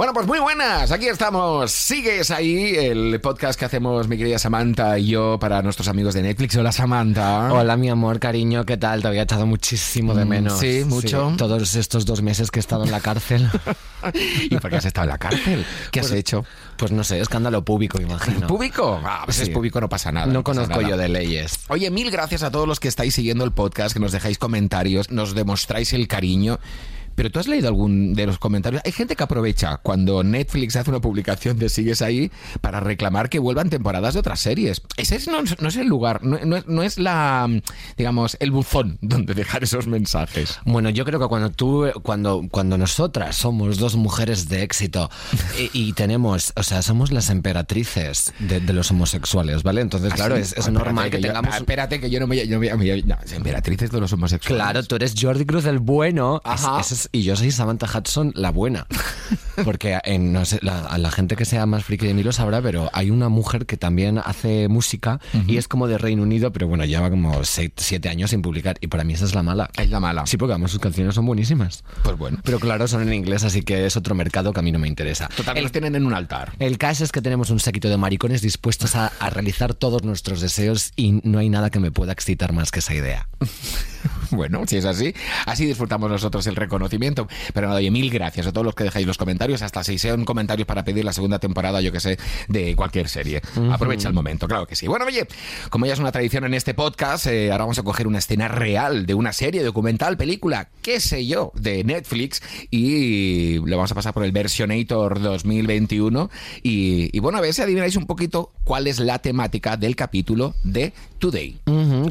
Bueno, pues muy buenas, aquí estamos. Sigues ahí el podcast que hacemos mi querida Samantha y yo para nuestros amigos de Netflix. Hola Samantha. Hola mi amor, cariño, ¿qué tal? Te había echado muchísimo de Mm, menos. sí, mucho. todos estos dos meses que he estado en la cárcel. ¿Y por qué has estado en la cárcel? ¿Qué has Pues- hecho? Pues no sé, escándalo público, imagino. ¿Público? Ah, pues es Sí. público, no pasa nada. No pasa conozco nada. yo de leyes. Oye, mil gracias a todos los que estáis siguiendo el podcast, que nos dejáis comentarios, nos demostráis el cariño. Pero tú has leído algún de los comentarios. Hay gente que aprovecha cuando Netflix hace una publicación de Sigues ahí para reclamar que vuelvan temporadas de otras series. Ese es- no, no es el lugar, no, no es- no es la, digamos, el buzón donde dejar esos mensajes. Bueno, yo creo que cuando tú, cuando, cuando nosotras somos dos mujeres de éxito y, y tenemos, o sea, somos las emperatrices de, de los homosexuales, ¿vale? Entonces, claro, Así- es, es Ah, normal que, yo- tengamos... ah, espérate, que yo no me... Emperatrices de los homosexuales. Claro, tú eres Jordi Cruz el bueno es- Ajá. ese y yo soy Samantha Hudson la buena. Porque en, no sé, la, a la gente que sea más friki de mí lo sabrá, pero hay una mujer que también hace música y es como de Reino Unido, pero bueno, lleva como seis- siete años sin publicar y para mí esa es la mala. Es la mala. Sí, porque además sus canciones son buenísimas. Pues bueno. Pero claro, son en inglés, así que es otro mercado que a mí no me interesa. Total, El- los tienen en un altar. el caso es que tenemos un séquito de maricones dispuestos a, a realizar todos nuestros deseos y no hay nada que me pueda excitar más que esa idea. Bueno, si es así, así disfrutamos nosotros el reconocimiento. Pero nada, oye, mil gracias a todos los que dejáis los comentarios, hasta si sean comentarios para pedir la segunda temporada, yo que sé, de cualquier serie. Aprovecha el momento, claro que sí. Bueno, oye, como ya es una tradición en este podcast, eh, ahora vamos a coger una escena real de una serie, documental, película, qué sé yo, de Netflix y lo vamos a pasar por el Versionator 2021. Y, y bueno, a ver si adivináis un poquito cuál es la temática del capítulo de Today.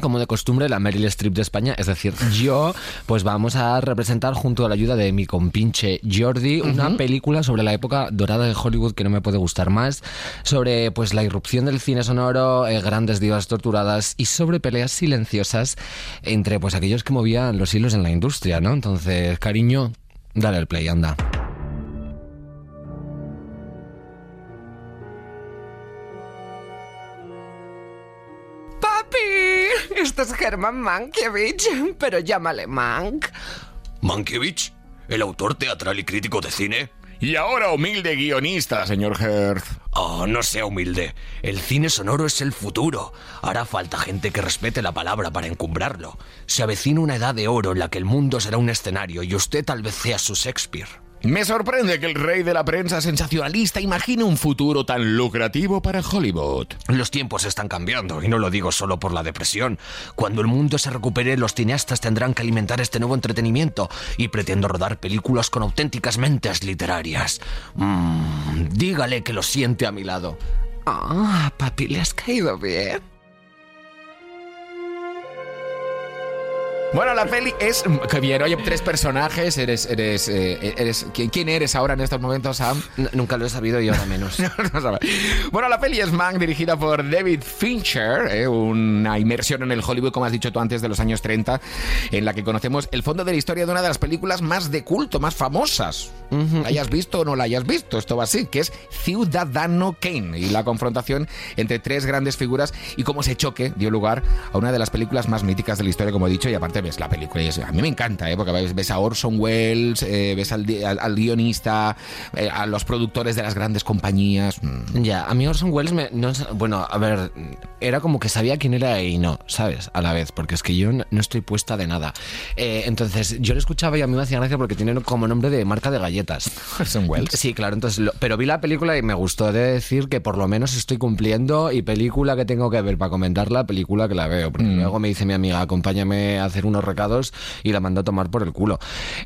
Como de costumbre, la Meryl Streep de España, es decir, yo, pues vamos a representar junto a la ayuda de mi compinche Jordi una película sobre la época dorada de Hollywood que no me puede gustar más, sobre pues la irrupción del cine sonoro, eh, grandes divas torturadas y sobre peleas silenciosas entre pues aquellos que movían los hilos en la industria, ¿no? Entonces, cariño, dale al play, anda. Este es Germán Mankiewicz, pero llámale Mank. Mankiewicz, el autor teatral y crítico de cine. Y ahora humilde guionista, señor Herth. Oh, no sea humilde. El cine sonoro es el futuro. Hará falta gente que respete la palabra para encumbrarlo. Se avecina una edad de oro en la que el mundo será un escenario y usted tal vez sea su Shakespeare. Me sorprende que el rey de la prensa sensacionalista imagine un futuro tan lucrativo para Hollywood. Los tiempos están cambiando, y no lo digo solo por la depresión. Cuando el mundo se recupere, los cineastas tendrán que alimentar este nuevo entretenimiento, y pretendo rodar películas con auténticas mentes literarias. Mm, dígale que lo siente a mi lado. Ah, papi, ¿le has caído bien? Bueno, la peli es... Que bien, oye, tres personajes, eres... eres, eh, eres ¿quién, quién eres ahora en estos momentos, Sam? N- nunca lo he sabido y ahora menos. No sabe. bueno, la peli es Mank, dirigida por David Fincher, eh, una inmersión en el Hollywood, como has dicho tú antes, de los años 30, en la que conocemos el fondo de la historia de una de las películas más de culto, más famosas. La hayas visto o no la hayas visto, esto va así, que es Ciudadano Kane, y la confrontación entre tres grandes figuras y cómo ese choque dio lugar a una de las películas más míticas de la historia, como he dicho, y aparte ves la película, y es- a mí me encanta, eh, porque ves, a Orson Welles, eh, ves al, al- al guionista, eh, a los productores de las grandes compañías. mm. Ya, a mí Orson Welles me... no bueno, a ver, era como que sabía quién era y no, ¿sabes? A la vez, porque es que yo no no estoy puesta de nada. Eh, entonces, yo le escuchaba y a mí me hacía gracia porque tiene como nombre de marca de galletas. Orson Welles. Sí, claro, entonces, lo- pero vi la película y me gustó de decir que por lo menos estoy cumpliendo y película que tengo que ver para comentarla, película que la veo. Porque luego me dice mi amiga, acompáñame a hacer unos recados y la mando a tomar por el culo.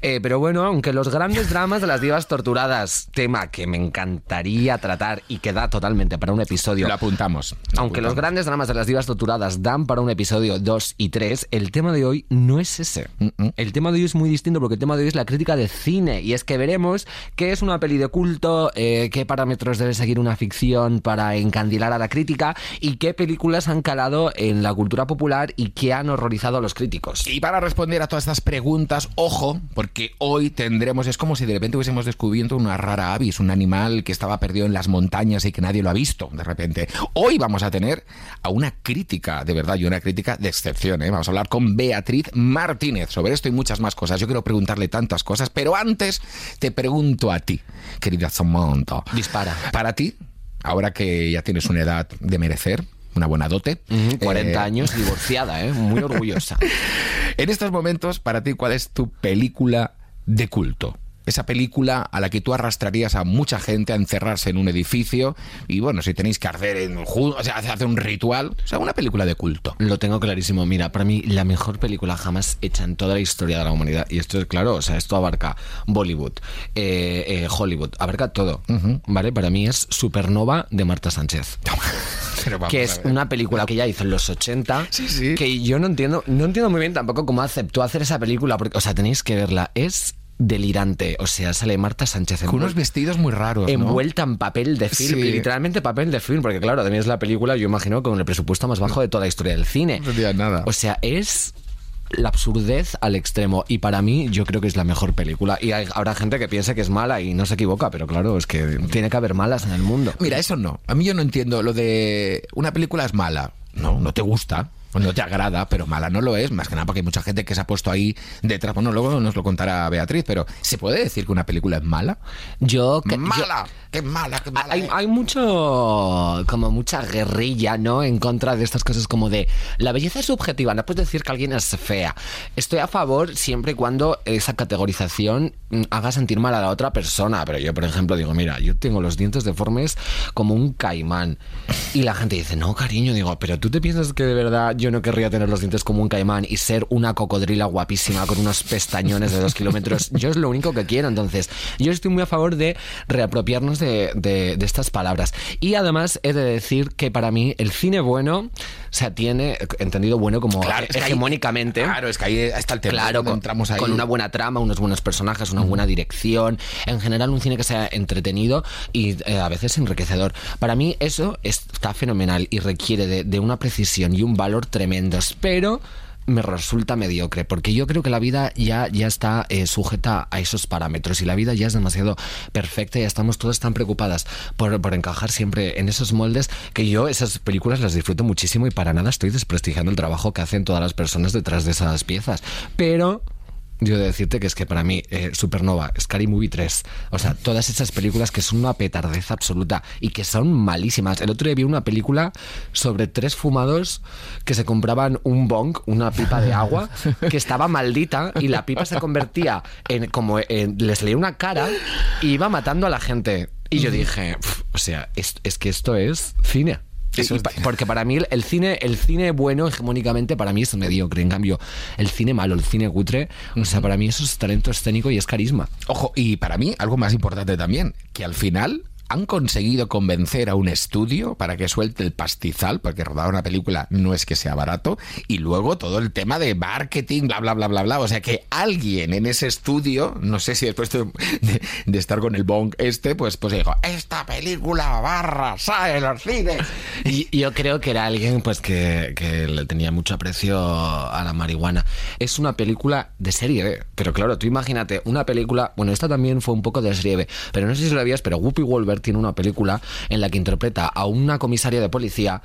Eh, pero bueno, aunque los grandes dramas de las divas torturadas, tema que me encantaría tratar y que da totalmente para un episodio. Lo apuntamos. lo Aunque los grandes dramas de las divas torturadas dan para un episodio 2 y 3, el tema de hoy no es ese. El tema de hoy es muy distinto porque el tema de hoy es la crítica de cine. Y es que veremos qué es una peli de culto, eh, qué parámetros debe seguir una ficción para encandilar a la crítica y qué películas han calado en la cultura popular y qué han horrorizado a los críticos. Y para responder a todas estas preguntas, ojo, porque hoy tendremos, es como si de repente hubiésemos descubierto una rara avis, un animal que estaba perdido en las montañas y que nadie lo ha visto de repente. Hoy vamos a tener a una crítica, de verdad, y una crítica de excepción. ¿eh? Vamos a hablar con Beatriz Martínez sobre esto y muchas más cosas. Yo quiero preguntarle tantas cosas, pero antes te pregunto a ti, querida Samantha. Dispara. Para ti, ahora que ya tienes una edad de merecer, una buena dote. 40 eh, años divorciada, ¿eh? muy orgullosa. En estos momentos, para ti, ¿cuál es tu película de culto? Esa película a la que tú arrastrarías a mucha gente a encerrarse en un edificio y bueno, si tenéis que arder en o sea, hacer un ritual, o sea, una película de culto. Lo tengo clarísimo. Mira, para mí la mejor película jamás hecha en toda la historia de la humanidad. Y esto es claro, o sea, esto abarca Bollywood, eh, eh, Hollywood, abarca todo. ¿Vale? Para mí es Supernova de Marta Sánchez. Que es una película que ella hizo en los 80 Sí, sí. que yo no entiendo no entiendo muy bien tampoco cómo aceptó hacer esa película porque o sea tenéis que verla es delirante o sea sale Marta Sánchez Con unos vestidos muy raros, ¿no? envuelta en papel de film Sí. literalmente papel de film porque claro también es la película yo imagino con el presupuesto más bajo de toda la historia del cine No entendía nada. o sea es la absurdez al extremo y para mí yo creo que es la mejor película y hay- habrá gente que piense que es mala y no se equivoca pero claro es que tiene que haber malas en el mundo Mira, eso no. A mí yo no entiendo lo de una película es mala. No, no te gusta. O No te agrada, pero mala no lo es, más que nada porque hay mucha gente que se ha puesto ahí detrás. Bueno, luego nos lo contará Beatriz, pero ¿se puede decir que una película es mala? yo que- yo- ¡Mala! ¡Qué mala, qué mala! Hay, eh! hay mucho, como mucha guerrilla, ¿no? En contra de estas cosas como de la belleza es subjetiva, no puedes decir que alguien es fea. Estoy a favor siempre y cuando esa categorización mm, haga sentir mal a la otra persona. Pero yo, por ejemplo, digo, mira, yo tengo los dientes deformes como un caimán. Y la gente dice, no, cariño, digo, pero tú te piensas que de verdad yo no querría tener los dientes como un caimán y ser una cocodrila guapísima con unos pestañones de dos kilómetros. Yo es lo único que quiero. Entonces, yo estoy muy a favor de reapropiarnos de, de- de estas palabras. Y además he de decir que para mí el cine bueno, o sea, tiene, entendido bueno como Claro, es que ahí-. Claro, es que ahí está el tema. Claro, con, entramos ahí. con una buena trama, unos buenos personajes, una buena dirección, en general un cine que sea entretenido y eh, a veces enriquecedor. Para mí eso está fenomenal y requiere de, de una precisión y un valor tremendos, pero me resulta mediocre, porque yo creo que la vida ya, ya está eh, sujeta a esos parámetros y la vida ya es demasiado perfecta y ya estamos todas tan preocupadas por, por encajar siempre en esos moldes que yo esas películas las disfruto muchísimo y para nada estoy desprestigiando el trabajo que hacen todas las personas detrás de esas piezas. Pero yo de decirte que es que para mí eh, Supernova, Scary Movie 3, o sea, todas esas películas que son una petardez absoluta y que son malísimas. El otro día vi una película sobre tres fumados que se compraban un bong, una pipa de agua, que estaba maldita y la pipa se convertía en como en, les leía una cara y iba matando a la gente. Y yo dije, "Pf, o sea, es, es que esto es cine. Eso Y es pa- cine. porque para mí el- el cine, el cine bueno hegemónicamente para mí es mediocre. En cambio, el cine malo, el cine cutre, o sea, para mí eso es talento escénico y es carisma. Ojo, y para mí, algo más importante también, que al final han conseguido convencer a un estudio para que suelte el pastizal, porque rodar una película no es que sea barato, y luego todo el tema de marketing, bla, bla, bla, bla, bla. O sea que alguien en ese estudio, no sé si después de, estar con el bong este, pues, pues dijo, esta película barra, sale los cines. Y yo creo que era alguien pues que, le tenía mucho aprecio a la marihuana. Es una película de serie B, pero claro, tú imagínate una película, bueno, esta también fue un poco de serie pero no sé si lo habías, pero Whoopi Wolver tiene una película en la que interpreta a una comisaria de policía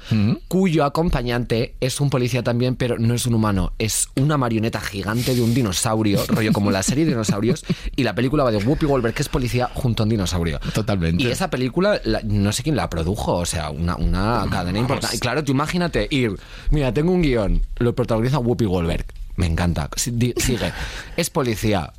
cuyo acompañante es un policía también, pero no es un humano, es una marioneta gigante de un dinosaurio, rollo como la serie de dinosaurios, y la película va de Whoopi Wolver, que es policía, junto a un dinosaurio. Totalmente. Y esa película, la- no sé quién la produjo, o sea, una, una cadena importante. Y claro, tú imagínate ir, mira, tengo un guion, lo protagoniza Whoopi Goldberg. Me encanta. Sigue. Es policía.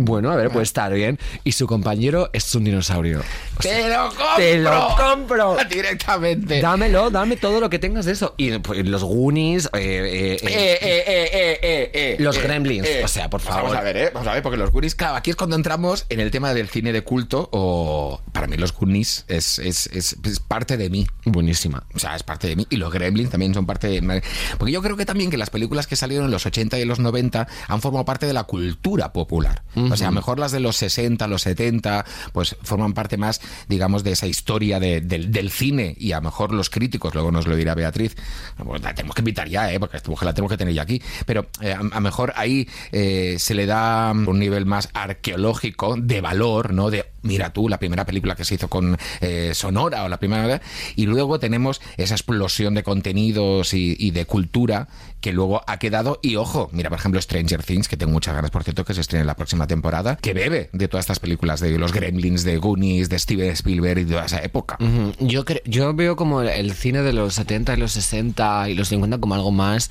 Bueno, a ver, puede estar bien. Y su compañero es un dinosaurio. O sea, ¡Te lo compro! ¡Te lo compro! Directamente. Dámelo, dame todo lo que tengas de eso. Y pues, los Goonies, eh, eh, eh, Eh, eh, eh, eh, eh, eh, Los eh, Gremlins, o sea, por Pues favor. Vamos a ver, ¿eh? Vamos a ver, porque los Goonies, claro, aquí es cuando entramos en el tema del cine de culto o para mí los Goonies es, es, es, es parte de mí. Buenísima. O sea, es parte de mí. Y los Gremlins también son parte de... Porque yo creo que también que las películas que salieron en los 80 y en los 90 han formado parte de la cultura popular. O sea, a lo mejor las de los 60, los 70, pues forman parte más, digamos, de esa historia de- del, del cine. Y a lo mejor los críticos, luego nos lo dirá Beatriz, pues la tenemos que invitar ya, ¿eh? porque esta mujer la tenemos que tener ya aquí. Pero eh, a lo mejor ahí eh, se le da un nivel más arqueológico, de valor, ¿no? De, mira tú, la primera película que se hizo con eh, Sonora o la primera... Y luego tenemos esa explosión de contenidos y, de cultura que luego ha quedado. Y ojo, mira, por ejemplo, Stranger Things, que tengo muchas ganas, por cierto, que se estrene la próxima temporada, que bebe de todas estas películas, de los Gremlins, de Goonies, de Steven Spielberg y de toda esa época. Ujú. Yo, cre- yo veo como el cine de los 70 y los 60 y los 50 como algo más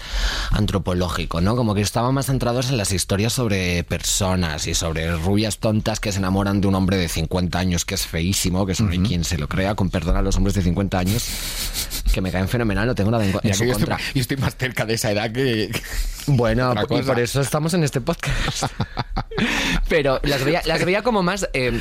antropológico, ¿no? Como que estaban más centrados en las historias sobre personas y sobre rubias tontas que se enamoran de un hombre de 50 años que es feísimo, que eso no hay quien se lo crea, con perdón a los hombres de 50 años, que me caen fenomenal, no tengo nada en, yo, estoy, contra. yo estoy más cerca de esa edad que... Bueno, y cosa. por eso estamos en este podcast. Pero las veía, las veía como más eh,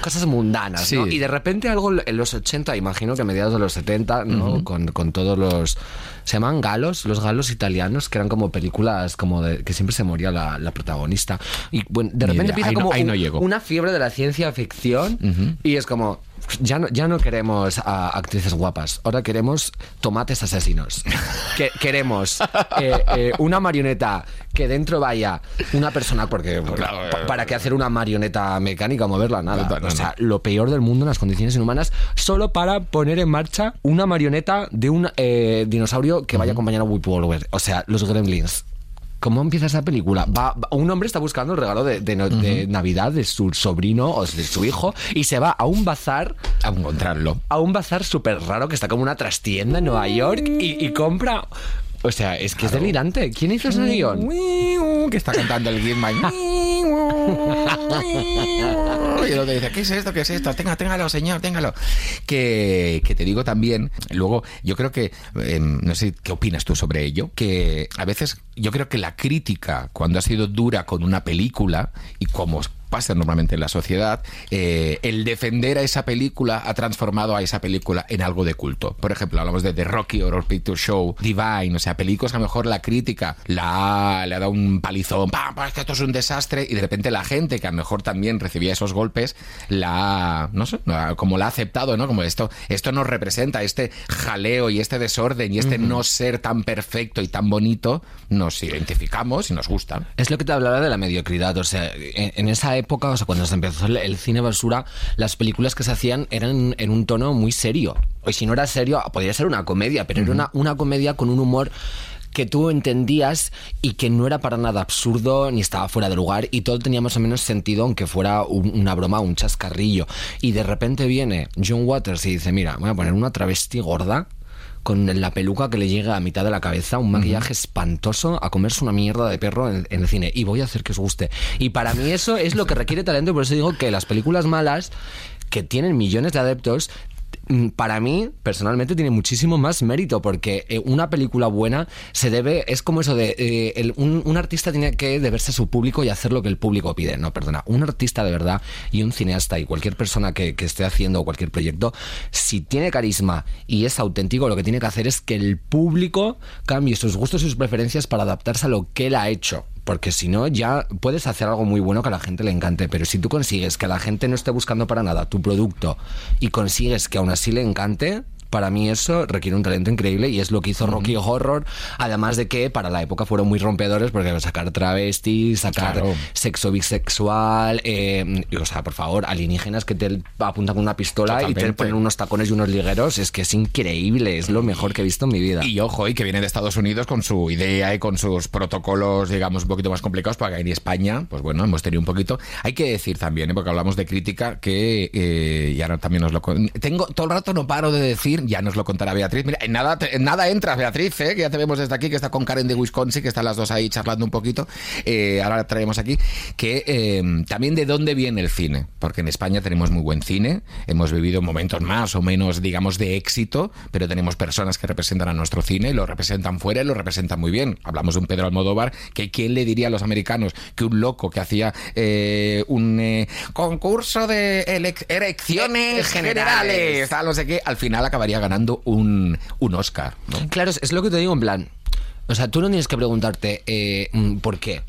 cosas mundanas, ¿no? Y de repente algo en los 80, imagino que a mediados de los 70, ¿no? con, con todos los... Se llaman galos, los galos italianos, que eran como películas como de que siempre se moría la, la protagonista. Y bueno, de Ni repente idea. empieza Ahí no- como ahí un- no llego. una fiebre de la ciencia ficción y es como... Ya no, ya no queremos a actrices guapas, ahora queremos tomates asesinos. Que- queremos eh, eh, una marioneta que dentro vaya una persona, porque Claro, pa- para qué hacer una marioneta mecánica o moverla, nada. No, no, o sea, lo peor del mundo en las condiciones inhumanas, solo para poner en marcha una marioneta de un eh, dinosaurio que vaya a acompañar a Goldberg. O sea, los gremlins. ¿Cómo empieza esa película? Va, va- un hombre está buscando el regalo de, Navidad de su sobrino o de su hijo y se va a un bazar A encontrarlo. a un bazar súper raro que está como una trastienda en Nueva York y, y compra. O sea, es que es delirante. ¿Quién hizo ese guion? Que está cantando el Gizman. Y el otro dice, ¿qué es esto? ¿Qué es esto? Tenga, téngalo, señor, téngalo. Que, que te digo también, luego, yo creo que, eh, no sé, ¿qué opinas tú sobre ello? Que a veces yo creo que la crítica, cuando ha sido dura con una película, y como pasa normalmente en la sociedad, eh, el defender a esa película ha transformado a esa película en algo de culto. Por ejemplo, hablamos de The Rocky Horror Picture Show, Divine, o sea, películas que a lo mejor la crítica la, le ha dado un palizón, ¡pam! pam, es que esto es un desastre, y de repente la gente que a lo mejor también recibía esos golpes, la, ha- no sé, como la ha aceptado, ¿no? Como esto, esto nos representa, este jaleo y este desorden y este no ser tan perfecto y tan bonito, nos identificamos y nos gusta. Es lo que te hablaba de la mediocridad. O sea, en, en esa época, o sea, cuando se empezó el, el cine basura, las películas que se hacían eran en un tono muy serio. Y si no era serio, podría ser una comedia, pero era una, una comedia con un humor que tú entendías y que no era para nada absurdo ni estaba fuera de lugar y todo tenía más o menos sentido aunque fuera un- una broma, un chascarrillo. Y de repente viene John Waters y dice, mira, voy a poner una travesti gorda con la peluca que le llega a mitad de la cabeza, un maquillaje espantoso, a comerse una mierda de perro en, en el cine. Y voy a hacer que os guste. Y para mí eso es lo que requiere talento, y por eso digo que las películas malas, que tienen millones de adeptos, para mí, personalmente, tiene muchísimo más mérito, porque eh, una película buena se debe, es como eso de, eh, un, artista tiene que deberse a su público y hacer lo que el público pide. No, perdona, un artista de verdad y un cineasta y cualquier persona que esté haciendo cualquier proyecto, si tiene carisma y es auténtico, lo que tiene que hacer es que el público cambie sus gustos y sus preferencias para adaptarse a lo que él ha hecho. Porque si no, ya puedes hacer algo muy bueno que a la gente le encante. Pero si tú consigues que la gente no esté buscando para nada tu producto y consigues que aún así le encante, para mí eso requiere un talento increíble y es lo que hizo Rocky Horror. Además de que para la época fueron muy rompedores porque sacar travestis, sacar Claro. sexo bisexual, eh, y, o sea, por favor, alienígenas que te apuntan con una pistola y te ponen unos tacones y unos ligueros, es que es increíble, es lo mejor que he visto en mi vida. Y ojo, y que viene de Estados Unidos con su idea y con sus protocolos, digamos, un poquito más complicados para que en España, pues bueno, hemos tenido un poquito. Hay que decir también, ¿eh? porque hablamos de crítica, que, eh, y ahora también os lo. Tengo, todo el rato no paro de decir ya nos lo contará Beatriz. Mira, en nada, en nada entras, Beatriz, ¿eh? que ya te vemos desde aquí, que está con Karen de Wisconsin, que están las dos ahí charlando un poquito. Eh, ahora la traemos aquí. Que eh, también de dónde viene el cine, porque en España tenemos muy buen cine, hemos vivido momentos más o menos, digamos, de éxito, pero tenemos personas que representan a nuestro cine, y lo representan fuera y lo representan muy bien. Hablamos de un Pedro Almodóvar, que quién le diría a los americanos que un loco que hacía eh, un concurso de elec- elecciones generales. generales, tal, no sé qué, al final acabaría ganando un, un Oscar. Claro, es, es lo que te digo en plan. O sea, tú no tienes que preguntarte eh, mm, por qué.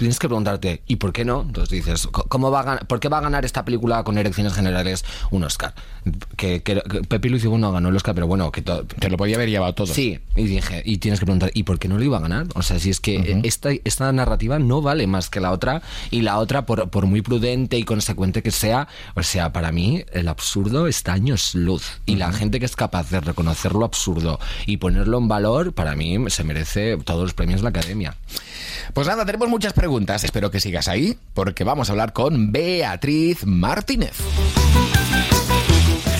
Tienes que preguntarte, ¿y por qué no? Entonces dices, "Co- ¿cómo va a ganar, ¿por qué va a ganar esta película con elecciones generales un Oscar? Que, que, que Lucio no ganó el Oscar, pero bueno, que todo. Te lo podía haber llevado todo. Sí, y dije, y tienes que preguntar, ¿y por qué no lo iba a ganar? O sea, si es que eh, esta, esta narrativa no vale más que la otra, y la otra, por, por muy prudente y consecuente que sea, o sea, para mí el absurdo está años luz. Y la gente que es capaz de reconocer lo absurdo y ponerlo en valor, para mí se merece todos los premios de la academia. Pues nada, tenemos muchas preguntas. Espero que sigas ahí, porque vamos a hablar con Beatriz Martínez.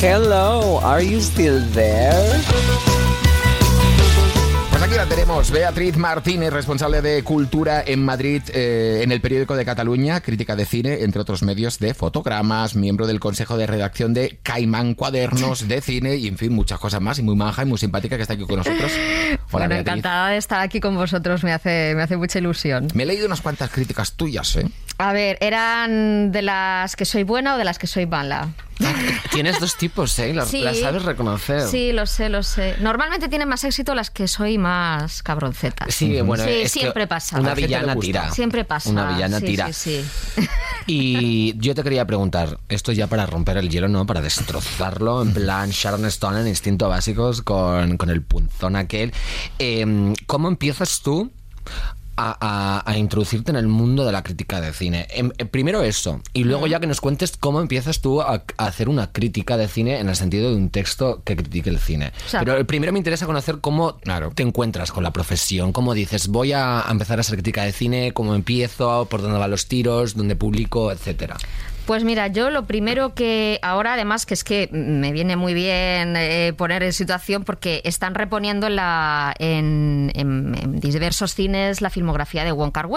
Hello, are you still there? Pues aquí la tenemos, Beatriz Martínez, responsable de Cultura en Madrid, eh, en el periódico de Cataluña, crítica de cine, entre otros medios de fotogramas, miembro del consejo de redacción de Caimán Cuadernos de Cine y, en fin, muchas cosas más. Y muy manja y muy simpática que está aquí con nosotros. Hola, bueno, Beatriz. encantada de estar aquí con vosotros, me hace, me hace mucha ilusión. Me he leído unas cuantas críticas tuyas, ¿eh? A ver, ¿eran de las que soy buena o de las que soy mala? Tienes dos tipos, ¿eh? Las, Sí. las sabes reconocer. Sí, lo sé, lo sé. Normalmente tienen más éxito las que soy más cabroncetas. Sí, bueno, Sí, es que siempre pasa. Una villana tira. Siempre pasa. Una villana Sí, tira. Sí, sí. Y yo te quería preguntar, esto ya para romper el hielo, ¿no? Para destrozarlo, en plan Sharon Stone en Instinto Básicos con, con el punzón aquel. Eh, ¿Cómo empiezas tú a, a- a introducirte en el mundo de la crítica de cine? Em, eh, primero eso, y luego ya que nos cuentes cómo empiezas tú a, a hacer una crítica de cine en el sentido de un texto que critique el cine. O sea, Pero primero me interesa conocer cómo Claro. te encuentras con la profesión, cómo dices, voy a empezar a hacer crítica de cine, cómo empiezo, por dónde van los tiros, dónde publico, etcétera. Pues mira, yo lo primero que ahora además que es que me viene muy bien eh, poner en situación porque están reponiendo en, la, en, en- en diversos cines la filmografía de Wong Kar.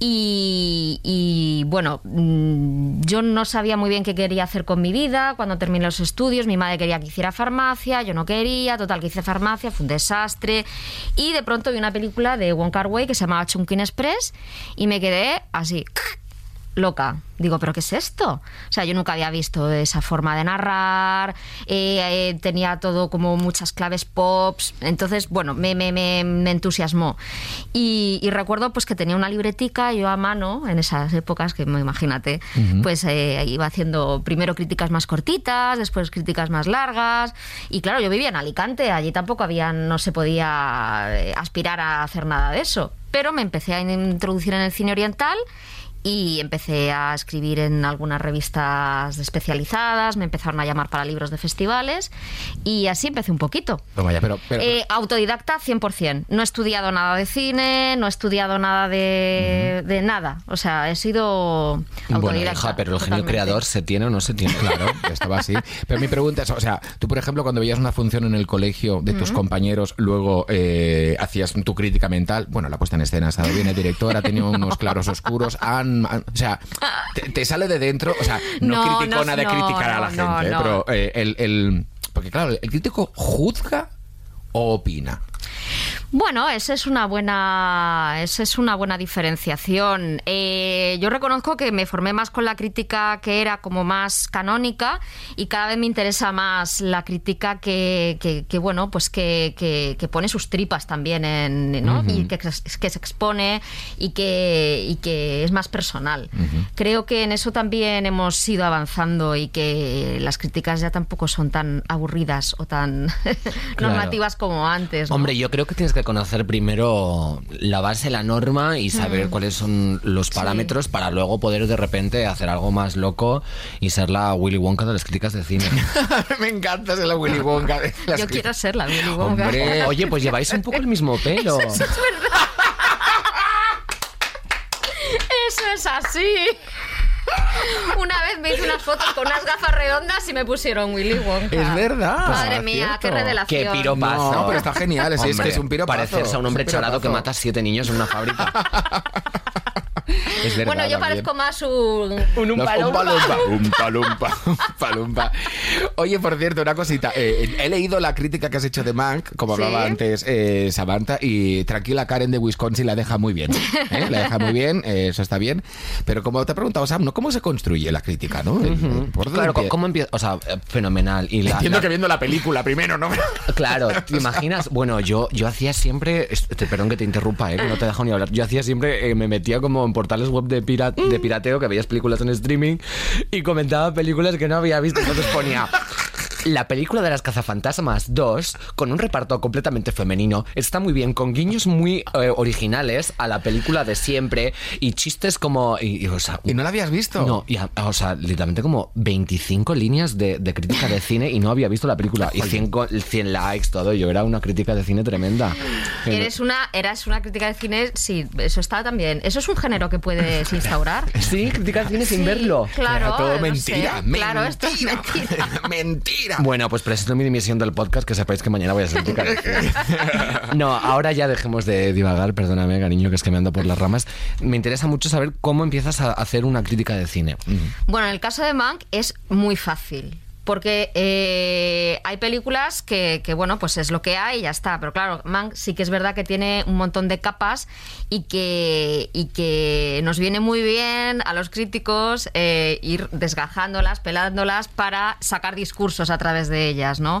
Y, bueno, mm, yo no sabía muy bien qué quería hacer con mi vida cuando terminé los estudios. Mi madre quería que hiciera farmacia, yo no quería. Total, que hice farmacia, fue un desastre. Y de pronto vi una película de Wong Kar que se llamaba Chungking Express y me quedé así loca. Digo, ¿pero qué es esto? O sea, yo nunca había visto esa forma de narrar, eh, eh, tenía todo como muchas claves pops, entonces, bueno, me, me, me, me entusiasmó. Y, y recuerdo pues que tenía una libretica, yo a mano, en esas épocas, que me imagínate, pues eh, iba haciendo primero críticas más cortitas, después críticas más largas, y claro, yo vivía en Alicante, allí tampoco había, no se podía aspirar a hacer nada de eso. Pero me empecé a introducir en el cine oriental y empecé a escribir en algunas revistas especializadas, me empezaron a llamar para libros de festivales y así empecé un poquito. Pero vaya, pero, pero- Eh, autodidacta 100%. No he estudiado nada de cine, no he estudiado nada de, de nada. O sea, he sido autodidacta. Bueno, hija, pero el genio creador se tiene o no se tiene. Claro, estaba así. Pero mi pregunta es, o sea, tú, por ejemplo, cuando veías una función en el colegio de tus compañeros, luego eh, hacías tu crítica mental, bueno, la puesta en escena ha estado bien, el director ha tenido unos claros oscuros, han, o sea, te, te sale de dentro, o sea, no, No, criticona no, de criticar a la gente, pero eh, el, el- Porque claro, el crítico juzga o opina. Bueno, esa es una buena, esa es una buena diferenciación. Eh, yo reconozco que me formé más con la crítica que era como más canónica y cada vez me interesa más la crítica que, que- que, bueno, pues que, pone sus tripas también en, ¿no? y que, se expone y que, y que es más personal. Creo que en eso también hemos ido avanzando y que las críticas ya tampoco son tan aburridas o tan Claro. normativas como antes. ¿no? Hombre, yo creo que tienes que conocer primero la base, la norma y saber cuáles son los parámetros para luego poder de repente hacer algo más loco y ser la Willy Wonka de las críticas de cine. Me encanta ser la Willy Wonka de las Yo cri- quiero ser la Willy Wonka. Hombre, oye, pues lleváis un poco el mismo pelo. Eso es así. Una vez me hice unas fotos con unas gafas redondas y me pusieron Willy Wonka. Es verdad. Madre mía, qué revelación. Qué piropazo. No, pero está genial. Es, es que Hombre, es un piropazo. Parecerse a un hombre charado que mata a siete niños en una fábrica. Es verdad, Bueno, yo también. parezco más un... Un Los umpa lumpa. Umpa lumpa, umpa lumpa. Oye, por cierto, una cosita. eh, he leído la crítica que has hecho de Mank, como Sí. hablaba antes eh, Samantha, y tranquila, Karen de Wisconsin la deja muy bien. ¿eh? La deja muy bien, eh, eso está bien. Pero como te he preguntado, Sam, ¿no? ¿cómo se construye la crítica? ¿no? El- ¿Por dónde Claro, empieza? ¿cómo empieza? O sea, eh, fenomenal. Y la- Entiendo la- que viendo la película primero, ¿no? Claro, ¿te imaginas? Bueno, yo, yo hacía siempre, perdón que te interrumpa, ¿eh? que no te dejo ni hablar. Yo hacía siempre, eh, me metía como en portales web de, pira- de pirateo, que veías películas en streaming, y comentaba películas que no había visto. Entonces ponía la película de las cazafantasmas 2, con un reparto completamente femenino, está muy bien, con guiños muy eh, originales a la película de siempre, y chistes como... Y, y, o sea, ¿Y no la habías visto? no, y o sea, literalmente como 25 líneas de, de crítica de cine y no había visto la película. Y 100, co- 100 likes, todo. Yo era una crítica de cine tremenda. Eres una, eras una crítica de cine, sí, eso está también. Eso es un género que puedes instaurar. Sí, crítica de cine sin Sí, verlo. Claro, todo no mentira, sé. Claro, esto es mentira. mentira. Bueno, pues presento mi dimisión del podcast, que sepáis que mañana voy a ser crítica de cine. No, ahora ya dejemos de divagar, perdóname, cariño, que es que me ando por las ramas. Me interesa mucho saber cómo empiezas a hacer una crítica de cine. Bueno, en el caso de Mank es muy fácil. Porque eh, hay películas que, que, bueno, pues es lo que hay y ya está. Pero claro, Mank sí que es verdad que tiene un montón de capas y que, y que nos viene muy bien a los críticos eh, ir desgajándolas, pelándolas para sacar discursos a través de ellas, ¿no?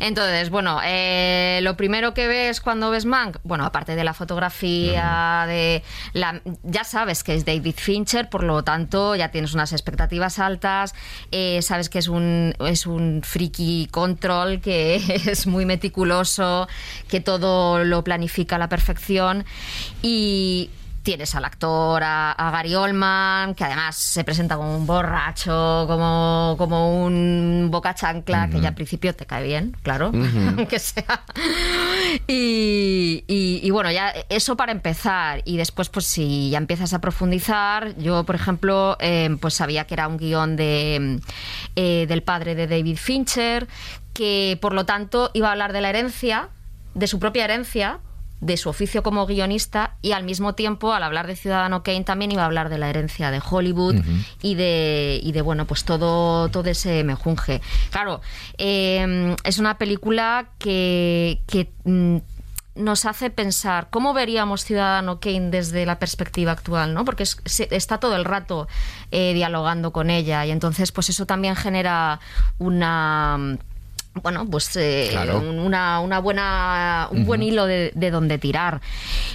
Entonces, bueno, eh, lo primero que ves cuando ves Mank, bueno, aparte de la fotografía, de la, ya sabes que es David Fincher, por lo tanto ya tienes unas expectativas altas, eh, sabes que es un, es un friki control, que es muy meticuloso, que todo lo planifica a la perfección. Y tienes al actor, a, a Gary Oldman, que además se presenta como un borracho, como, como un boca chancla, que ya al principio te cae bien, claro, aunque sea. Y, y- y bueno, ya eso para empezar. Y después, pues si ya empiezas a profundizar, yo, por ejemplo, eh, pues sabía que era un guion de, eh, del padre de David Fincher, que por lo tanto iba a hablar de la herencia, de su propia herencia, de su oficio como guionista y al mismo tiempo al hablar de Ciudadano Kane también iba a hablar de la herencia de Hollywood y de y de bueno pues todo todo ese mejunje claro eh, es una película que, que mm, nos hace pensar cómo veríamos Ciudadano Kane desde la perspectiva actual, ¿no? Porque es- se- está todo el rato eh, dialogando con ella y entonces pues eso también genera una bueno, pues eh, Claro. un- una, una buena, un buen hilo de, de donde tirar.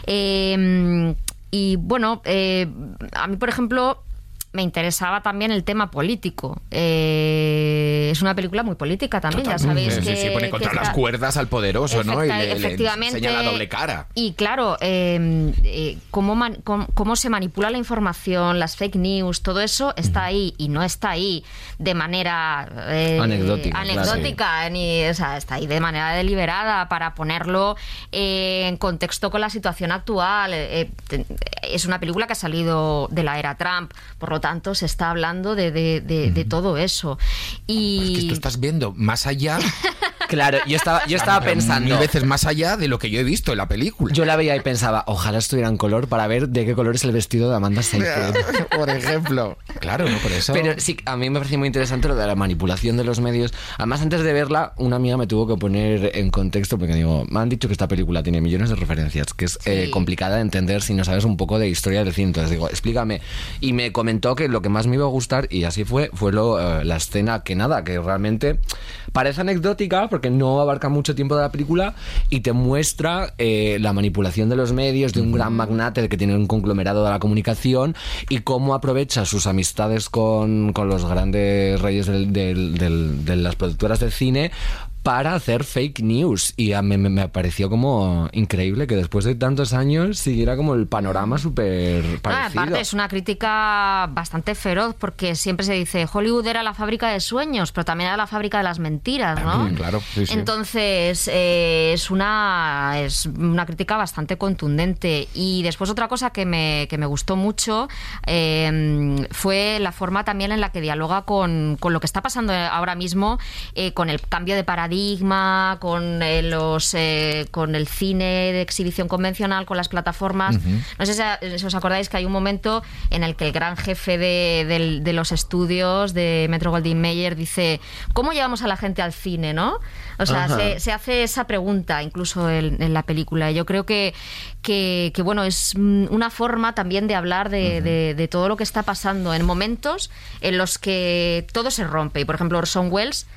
Eh, y bueno, eh, a mí, por ejemplo, me interesaba también el tema político. Eh, es una película muy política también, ya sabéis Sí, que... sí, pone contra las cuerdas al poderoso, ¿no? Y le, le efectivamente. enseña la doble cara. Y claro, eh, eh, cómo, man- cómo, cómo se manipula la información, las fake news, todo eso está ahí y no está ahí de manera eh, Anecdótica, claro. anecdótica, ni, o sea, está ahí de manera deliberada para ponerlo en contexto con la situación actual. Es una película que ha salido de la era Trump, por lo tanto se está hablando de, de- de- de todo eso. Y que tú estás viendo más allá, Claro, yo estaba, yo estaba pensando. mil veces más allá de lo que yo he visto en la película. Yo la veía y pensaba, ojalá estuviera en color para ver de qué color es el vestido de Amanda Seyfried. por ejemplo. Claro, no por eso. Pero sí, a mí me pareció muy interesante lo de la manipulación de los medios. Además, antes de verla, una amiga me tuvo que poner en contexto porque digo, me han dicho que esta película tiene millones de referencias, que es eh, Sí. complicada de entender si no sabes un poco de historia del cine. Entonces digo, explícame. Y me comentó que lo que más me iba a gustar, y así fue, fue lo, eh, la escena que nada, que realmente parece anecdótica porque no abarca mucho tiempo de la película y te muestra eh, la manipulación de los medios de un gran magnate que tiene un conglomerado de la comunicación y cómo aprovecha sus amistades con, con los grandes reyes del- del- del- de las productoras de cine para hacer fake news. Y a mí me, me pareció como increíble que después de tantos años siguiera como el panorama súper Ah, parecido. aparte, es una crítica bastante feroz porque siempre se dice Hollywood era la fábrica de sueños, pero también era la fábrica de las mentiras, ¿no? Claro, sí, sí. Entonces, eh, es, una, es una crítica bastante contundente. Y después otra cosa que me, que me gustó mucho eh, fue la forma también en la que dialoga con, con lo que está pasando ahora mismo, eh, con el cambio de paradigma, con, eh, los, eh, con el cine de exhibición convencional, con las plataformas. No sé si, si os acordáis que hay un momento en el que el gran jefe de, los estudios de Metro Goldwyn Mayer dice, ¿cómo llevamos a la gente al cine, no? O sea, se, se hace esa pregunta incluso en, en la película. Yo creo que, que, que, bueno, es mm, una forma también de hablar de, de- de todo lo que está pasando en momentos en los que todo se rompe. Y, por ejemplo, Orson Welles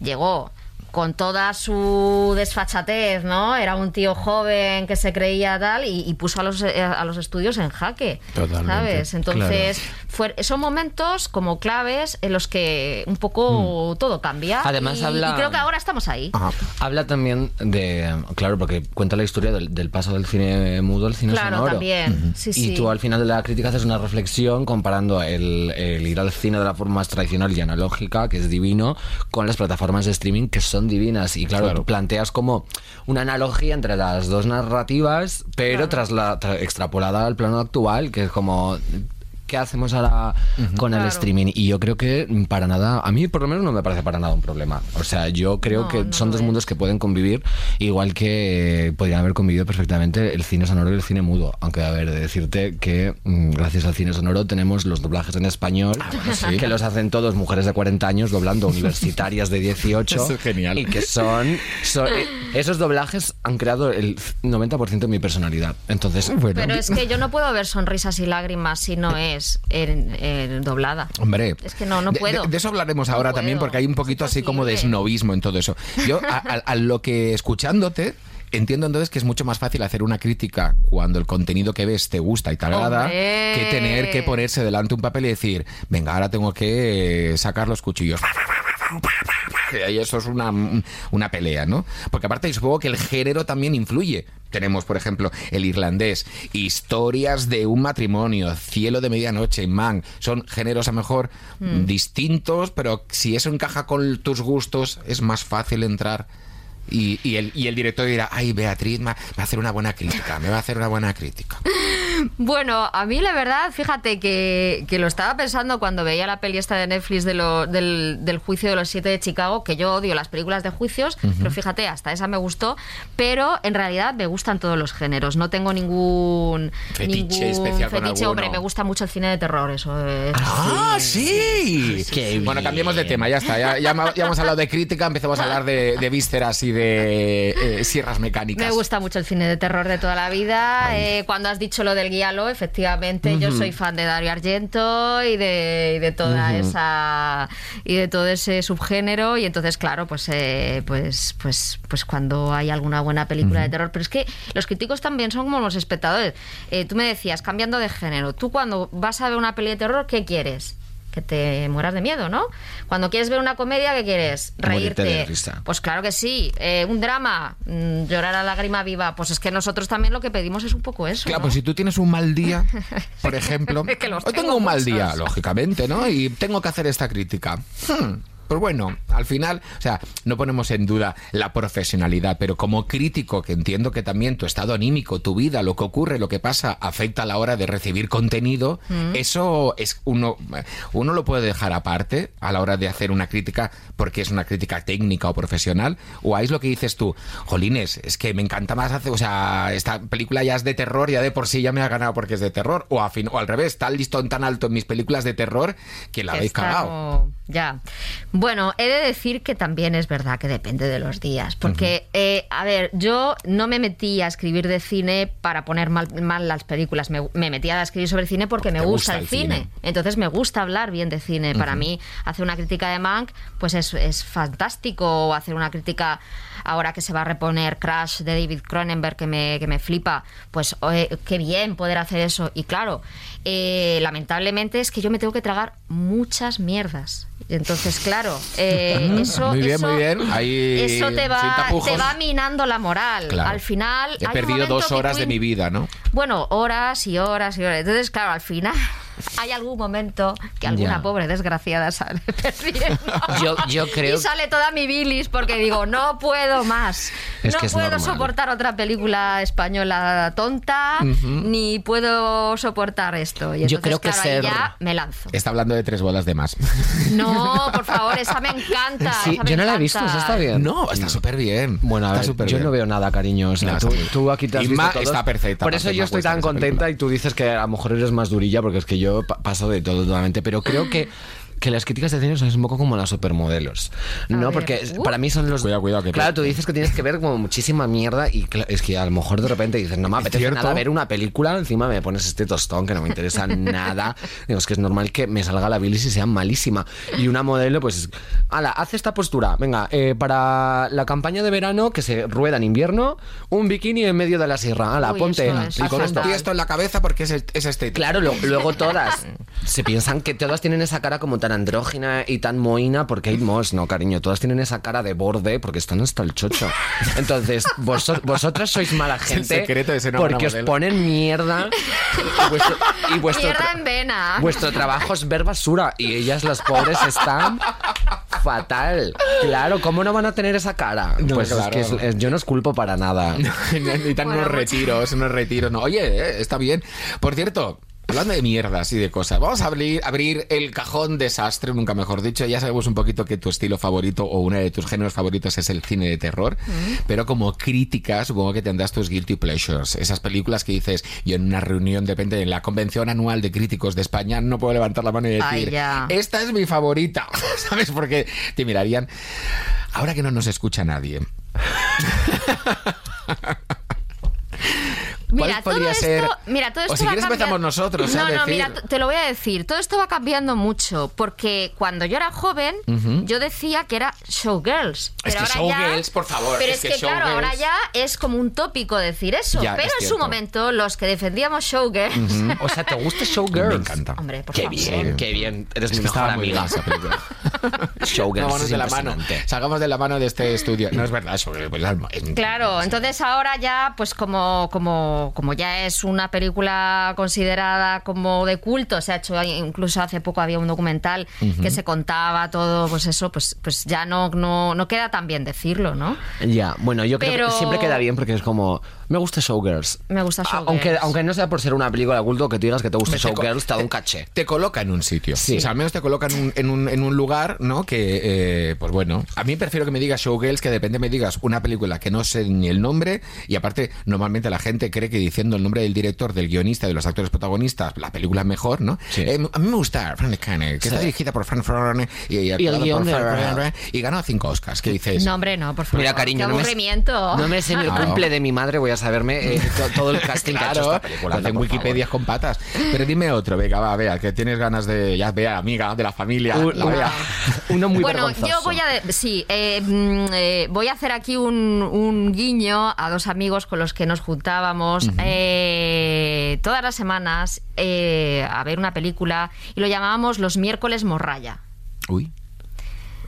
llegó con toda su desfachatez, ¿no? Era un tío joven que se creía tal y, y puso a los, eh, a los estudios en jaque. Totalmente, ¿Sabes? Entonces, fue- son momentos como claves en los que un poco todo cambia. Además, y, habla- y creo que ahora estamos ahí. Ajá. Habla también de, claro, porque cuenta la historia del, del paso del cine mudo al cine Claro, sonoro. también. Sí, y sí. tú al final de la crítica haces una reflexión comparando el, el ir al cine de la forma más tradicional y analógica, que es divino, con las plataformas de streaming que son divinas. Y claro, planteas como una analogía entre las dos narrativas, pero tras la tra- extrapolada al plano actual, que es como ¿qué hacemos ahora con el Claro. streaming? Y yo creo que para nada, a mí por lo menos no me parece para nada un problema. O sea, yo creo No, que no son dos es. mundos que pueden convivir, igual que podrían haber convivido perfectamente el cine sonoro y el cine mudo. Aunque, a ver, de decirte que mm, gracias al cine sonoro tenemos los doblajes en español, que los hacen todos mujeres de 40 años doblando universitarias de 18. Eso es genial. Y que son, son- esos doblajes han creado el 90% de mi personalidad. Entonces, bueno. Pero es que yo no puedo ver sonrisas y lágrimas si no es en, en doblada. Hombre, Es que no, no de- puedo. De, de eso hablaremos No ahora puedo. también, porque hay un poquito así como de snobismo en todo eso. Yo, a, a- a lo que escuchándote. Entiendo entonces que es mucho más fácil hacer una crítica cuando el contenido que ves te gusta y te agrada ¡Hombre! que tener que ponerse delante un papel y decir, venga, ahora tengo que sacar los cuchillos. Y eso es una, una pelea, ¿no? Porque aparte supongo que el género también influye. Tenemos, por ejemplo, el irlandés, historias de un matrimonio, cielo de medianoche, man. Son géneros a lo mejor distintos, pero si eso encaja con tus gustos, es más fácil entrar. Y, y el, y el director dirá, ay, Beatriz me va a hacer una buena crítica, me va a hacer una buena crítica. Bueno, a mí la verdad, fíjate que, que lo estaba pensando cuando veía la peli esta de Netflix de lo- del, del juicio de los siete de Chicago, que yo odio las películas de juicios, pero fíjate, hasta esa me gustó, pero en realidad me gustan todos los géneros, no tengo ningún Fetiche ningún especial con fetiche, hombre, me gusta mucho el cine de terror, eso es. ¡Ah, sí! Qué bueno, cambiemos de tema, ya está. Ya, ya ma- ya hemos hablado de crítica, empezamos a hablar de, de vísceras y de eh, sierras mecánicas. Me gusta mucho el cine de terror de toda la vida. Eh, cuando has dicho lo del guialo, efectivamente, yo soy fan de Dario Argento y de, y de toda esa y de todo ese subgénero. Y entonces, claro, pues, eh, pues, pues, pues cuando hay alguna buena película de terror. Pero es que los críticos también son como los espectadores. Eh, tú me decías, cambiando de género, tú cuando vas a ver una peli de terror, ¿qué quieres? Que te mueras de miedo, ¿no? Cuando quieres ver una comedia, ¿qué quieres? Reírte. de risa. Pues claro que sí. Eh, un drama, mm, llorar a lágrima viva. Pues es que nosotros también lo que pedimos es un poco eso. Claro, ¿no? pues si tú tienes un mal día, por ejemplo, Que los hoy tengo tengo un mal día, lógicamente, ¿no? Y tengo que hacer esta crítica. Hmm, Pues bueno, al final, o sea, no ponemos en duda la profesionalidad, pero como crítico, que entiendo que también tu estado anímico, tu vida, lo que ocurre, lo que pasa, afecta a la hora de recibir contenido, eso es uno, uno lo puede dejar aparte a la hora de hacer una crítica porque es una crítica técnica o profesional, o ahí es lo que dices tú, jolines, es que me encanta más hacer, o sea, esta película ya es de terror, ya de por sí ya me ha ganado porque es de terror, o, a fin- o al revés, está el listón tan alto en mis películas de terror que la habéis cagado. Ya. Bueno, he de decir que también es verdad que depende de los días. Porque, eh, a ver, yo no me metí a escribir de cine para poner mal, mal las películas. Me, me metí a escribir sobre cine porque, me gusta, gusta el cine. cine. Entonces me gusta hablar bien de cine. Para mí, hacer una crítica de Mank, pues es, es fantástico. O hacer una crítica ahora que se va a reponer Crash de David Cronenberg, que me, que me flipa, pues oye, qué bien poder hacer eso. Y claro, eh, lamentablemente es que yo me tengo que tragar muchas mierdas. Entonces, claro, eh, eso, Muy bien, eso- muy bien. Ahí, eso te va, te va minando la moral. Claro. Al final. He hay perdido dos horas de mi vida, ¿no? Bueno, horas y horas y horas. Entonces, claro, al final hay algún momento que alguna Ya. pobre desgraciada sale perdiendo. Yo, yo creo Y sale toda mi bilis porque digo, no puedo más. Es no puedo normal. soportar otra película española tonta, ni puedo soportar esto. Y Yo entonces, creo que claro, ahí ser- ya me lanzo. Está hablando de tres bodas de más. No, por favor, esa me encanta. Sí, esa me yo no la he visto, eso está bien. No, está súper bien. Bueno, a está ver, yo bien. no veo nada, cariño. O sea, No, tú, tú aquí te has Inma visto está perfecta Por eso yo estoy tan esa contenta película. y tú dices que a lo mejor eres más durilla porque es que yo pa- paso de todo totalmente. Pero creo que, que las críticas de cine son un poco como las supermodelos. No, ver. porque Uh. para mí son los... Cuidado, cuidado, que- Claro, tú dices que tienes que ver como muchísima mierda y es que a lo mejor de repente dices, no me apetece cierto. nada ver una película, encima me pones este tostón que no me interesa nada. Digo, es que es normal que me salga la bilis y sea malísima. Y una modelo, pues, ala, haz esta postura. Venga, eh, para la campaña de verano que se rueda en invierno, un bikini en medio de la sierra. Ala, Uy, ponte. es Y con esto. tiesto en la cabeza porque es, es estético. Claro, lo- luego todas se piensan que todas tienen esa cara como tan andrógina y tan moina porque hay Moss, no, cariño, todas tienen esa cara de borde porque están hasta el chocho. Entonces, vos- vosotras sois mala el gente porque os ponen mierda y vuestro, y vuestro Mierda tra- en vena. Vuestro trabajo es ver basura y ellas, las pobres, están fatal. Claro, ¿cómo no van a tener esa cara? No, pues claro. es que es- es- yo no os culpo para nada. Necesitan Bueno, unos retiros, unos retiros. No, oye, eh, está bien. Por cierto. Hablando de mierdas y de cosas, vamos a abrir, abrir el cajón desastre, nunca mejor dicho. Ya sabemos un poquito que tu estilo favorito o uno de tus géneros favoritos es el cine de terror, pero como crítica supongo que tendrás tus guilty pleasures. Esas películas que dices, yo en una reunión, depende, en la convención anual de críticos de España, no puedo levantar la mano y Ay, decir, ya. esta es mi favorita, ¿sabes? Porque te mirarían. Ahora que no nos escucha nadie. ¿Cuál Mira, todo esto, ser? mira, todo O esto si va quieres empezamos nosotros, ¿eh? No, a no, decir. mira, te lo voy a decir. Todo esto va cambiando mucho porque cuando yo era joven, yo decía que era showgirls. Es Pero que ahora ya- showgirls, por favor, Pero es es, que que, claro, showgirls- ahora ya es como un tópico decir eso. Ya, pero es en su momento, los que defendíamos showgirls. O sea, ¿te gusta Showgirls? Me encanta. Hombre, por Qué favor. bien, qué bien. Eres Es mi mejor amiga. Showgirls Vámonos es de la mano. Salgamos de la mano de este estudio. No es verdad, eso. pues, es- Claro, entonces ahora ya, pues como, como, como ya es una película considerada como de culto, se ha hecho, incluso hace poco había un documental que se contaba todo, pues eso, pues, pues ya no, no, no queda tan bien decirlo, ¿no? Ya, bueno, yo creo Pero- que siempre queda bien porque es como, me gusta Showgirls. Me gusta Ah, Showgirls. Aunque, aunque no sea por ser una película de culto que tú digas que te gusta Showgirls, te da un caché. Te coloca en un sitio. Sí. O sea, al menos te coloca en un, en un, en un lugar, ¿no? Que, eh, pues bueno, a mí prefiero que me digas Showgirls que de repente me digas una película que no sé ni el nombre y aparte normalmente la gente cree que diciendo el nombre del director, del guionista, de los actores protagonistas, la película es mejor, ¿no? Sí. Eh, a mí me gusta Frank Kane, que está dirigida por Frank Furlane y, y, el actuada por guion de- Frank Furlane, y ganó cinco Oscars. ¿Qué dices? No, hombre, no, por favor. Mira, cariño, Qué no me, aburrimiento. no me sé el cumple de mi madre, voy a saberme eh, to- todo el casting que ha hecho Claro, esta película. hacen Wikipedia con patas. Pero dime otro, venga, va, vea, que tienes ganas de. Ya, vea, amiga de la familia. favor. la. Uno muy bueno, vergonzoso. yo voy a sí, eh, mm, eh, voy a hacer aquí un, un guiño a dos amigos con los que nos juntábamos eh, todas las semanas eh, a ver una película y lo llamábamos los miércoles morralla. Uy.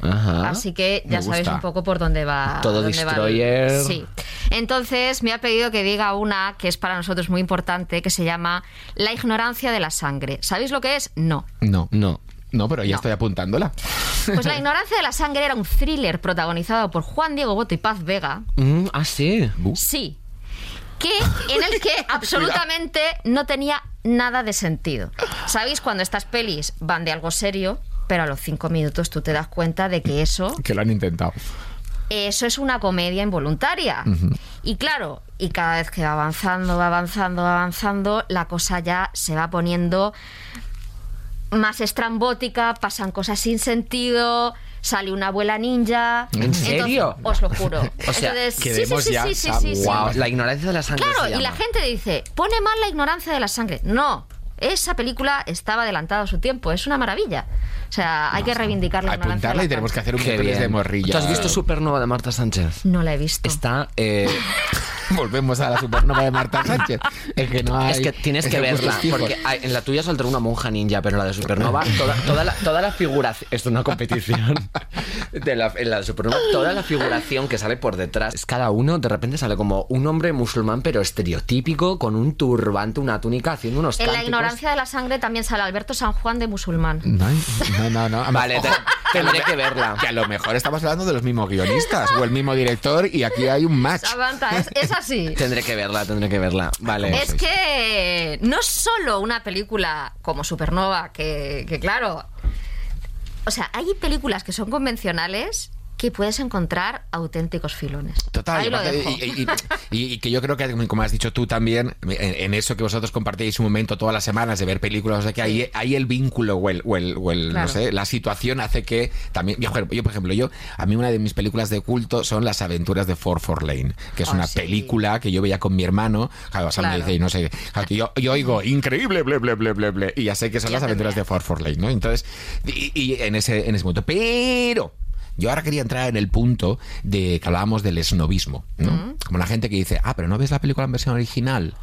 Ajá. Así que ya me sabéis gusta. un poco por dónde va. Todo dónde va Destroyer. Sí. Entonces me ha pedido que diga una que es para nosotros muy importante, que se llama La ignorancia de la sangre. ¿Sabéis lo que es? No. No. No. No, pero ya estoy apuntándola. Pues La ignorancia de la sangre era un thriller protagonizado por Juan Diego Boto y Paz Vega. Mm, ah, sí. Sí. Que, en el que absolutamente no tenía nada de sentido. ¿Sabéis cuando estas pelis van de algo serio? Pero a los cinco minutos tú te das cuenta de que eso Que lo han intentado. eso es una comedia involuntaria. Y claro, y cada vez que va avanzando, va avanzando, va avanzando, la cosa ya se va poniendo más estrambótica, pasan cosas sin sentido, sale una abuela ninja. ¿En Entonces, serio? os lo juro. O sea, Entonces, sí, quedemos sí, sí, ya, sí, sí, sí. Wow, la ignorancia de la sangre. Claro, se y la gente dice, pone mal la ignorancia de la sangre. No, esa película estaba adelantada a su tiempo, es una maravilla. O sea, hay que reivindicar la de Apuntarla la y tenemos que hacer un miércoles de morrilla. ¿Tú has visto Supernova de Marta Sánchez? No la he visto. Está. eh, volvemos a la supernova de Marta Sánchez. Es que no hay. Es que tienes que verla, porque hay- en la tuya saldrá una monja ninja, pero en la de Supernova, toda, toda, la, toda la figuración. Esto es una competición. De la, en la de Supernova, toda la figuración que sale por detrás. es Cada uno de repente sale como un hombre musulmán, pero estereotípico, con un turbante, una túnica, haciendo unos En la ignorancia de la sangre también sale Alberto San Juan de musulmán. No, no, no. Vale, te- tendré que verla. Que a lo mejor estamos hablando de los mismos guionistas o el mismo director y aquí hay un match. Samantha, es, es así. Tendré que verla, tendré que verla. Vale. Es que no es solo una película como Supernova, que, que claro. O sea, hay películas que son convencionales que puedes encontrar auténticos filones. Total, y lo aparte- dejo. y, y- y- y que yo creo que, como has dicho tú también, en, en eso que vosotros compartíais un momento todas las semanas de ver películas, o sea, que ahí, ahí el vínculo o el, o el- o el, Claro. no sé, la situación hace que también. Yo, yo, por ejemplo, yo, a mí una de mis películas de culto son Las aventuras de Ford for Lane, que es Oh, una sí. película que yo veía con mi hermano. Claro, Sam me Claro. dice, y no sé, yo, yo oigo, increíble, ble, ble, ble, ble, ble, y ya sé que son las aventuras de Ford for Lane, ¿no? Entonces, y, y en, ese, en ese momento, pero. Yo ahora quería entrar en el punto de que hablábamos del esnovismo, ¿no? Como la gente que dice, ah, pero no ves la película en versión original.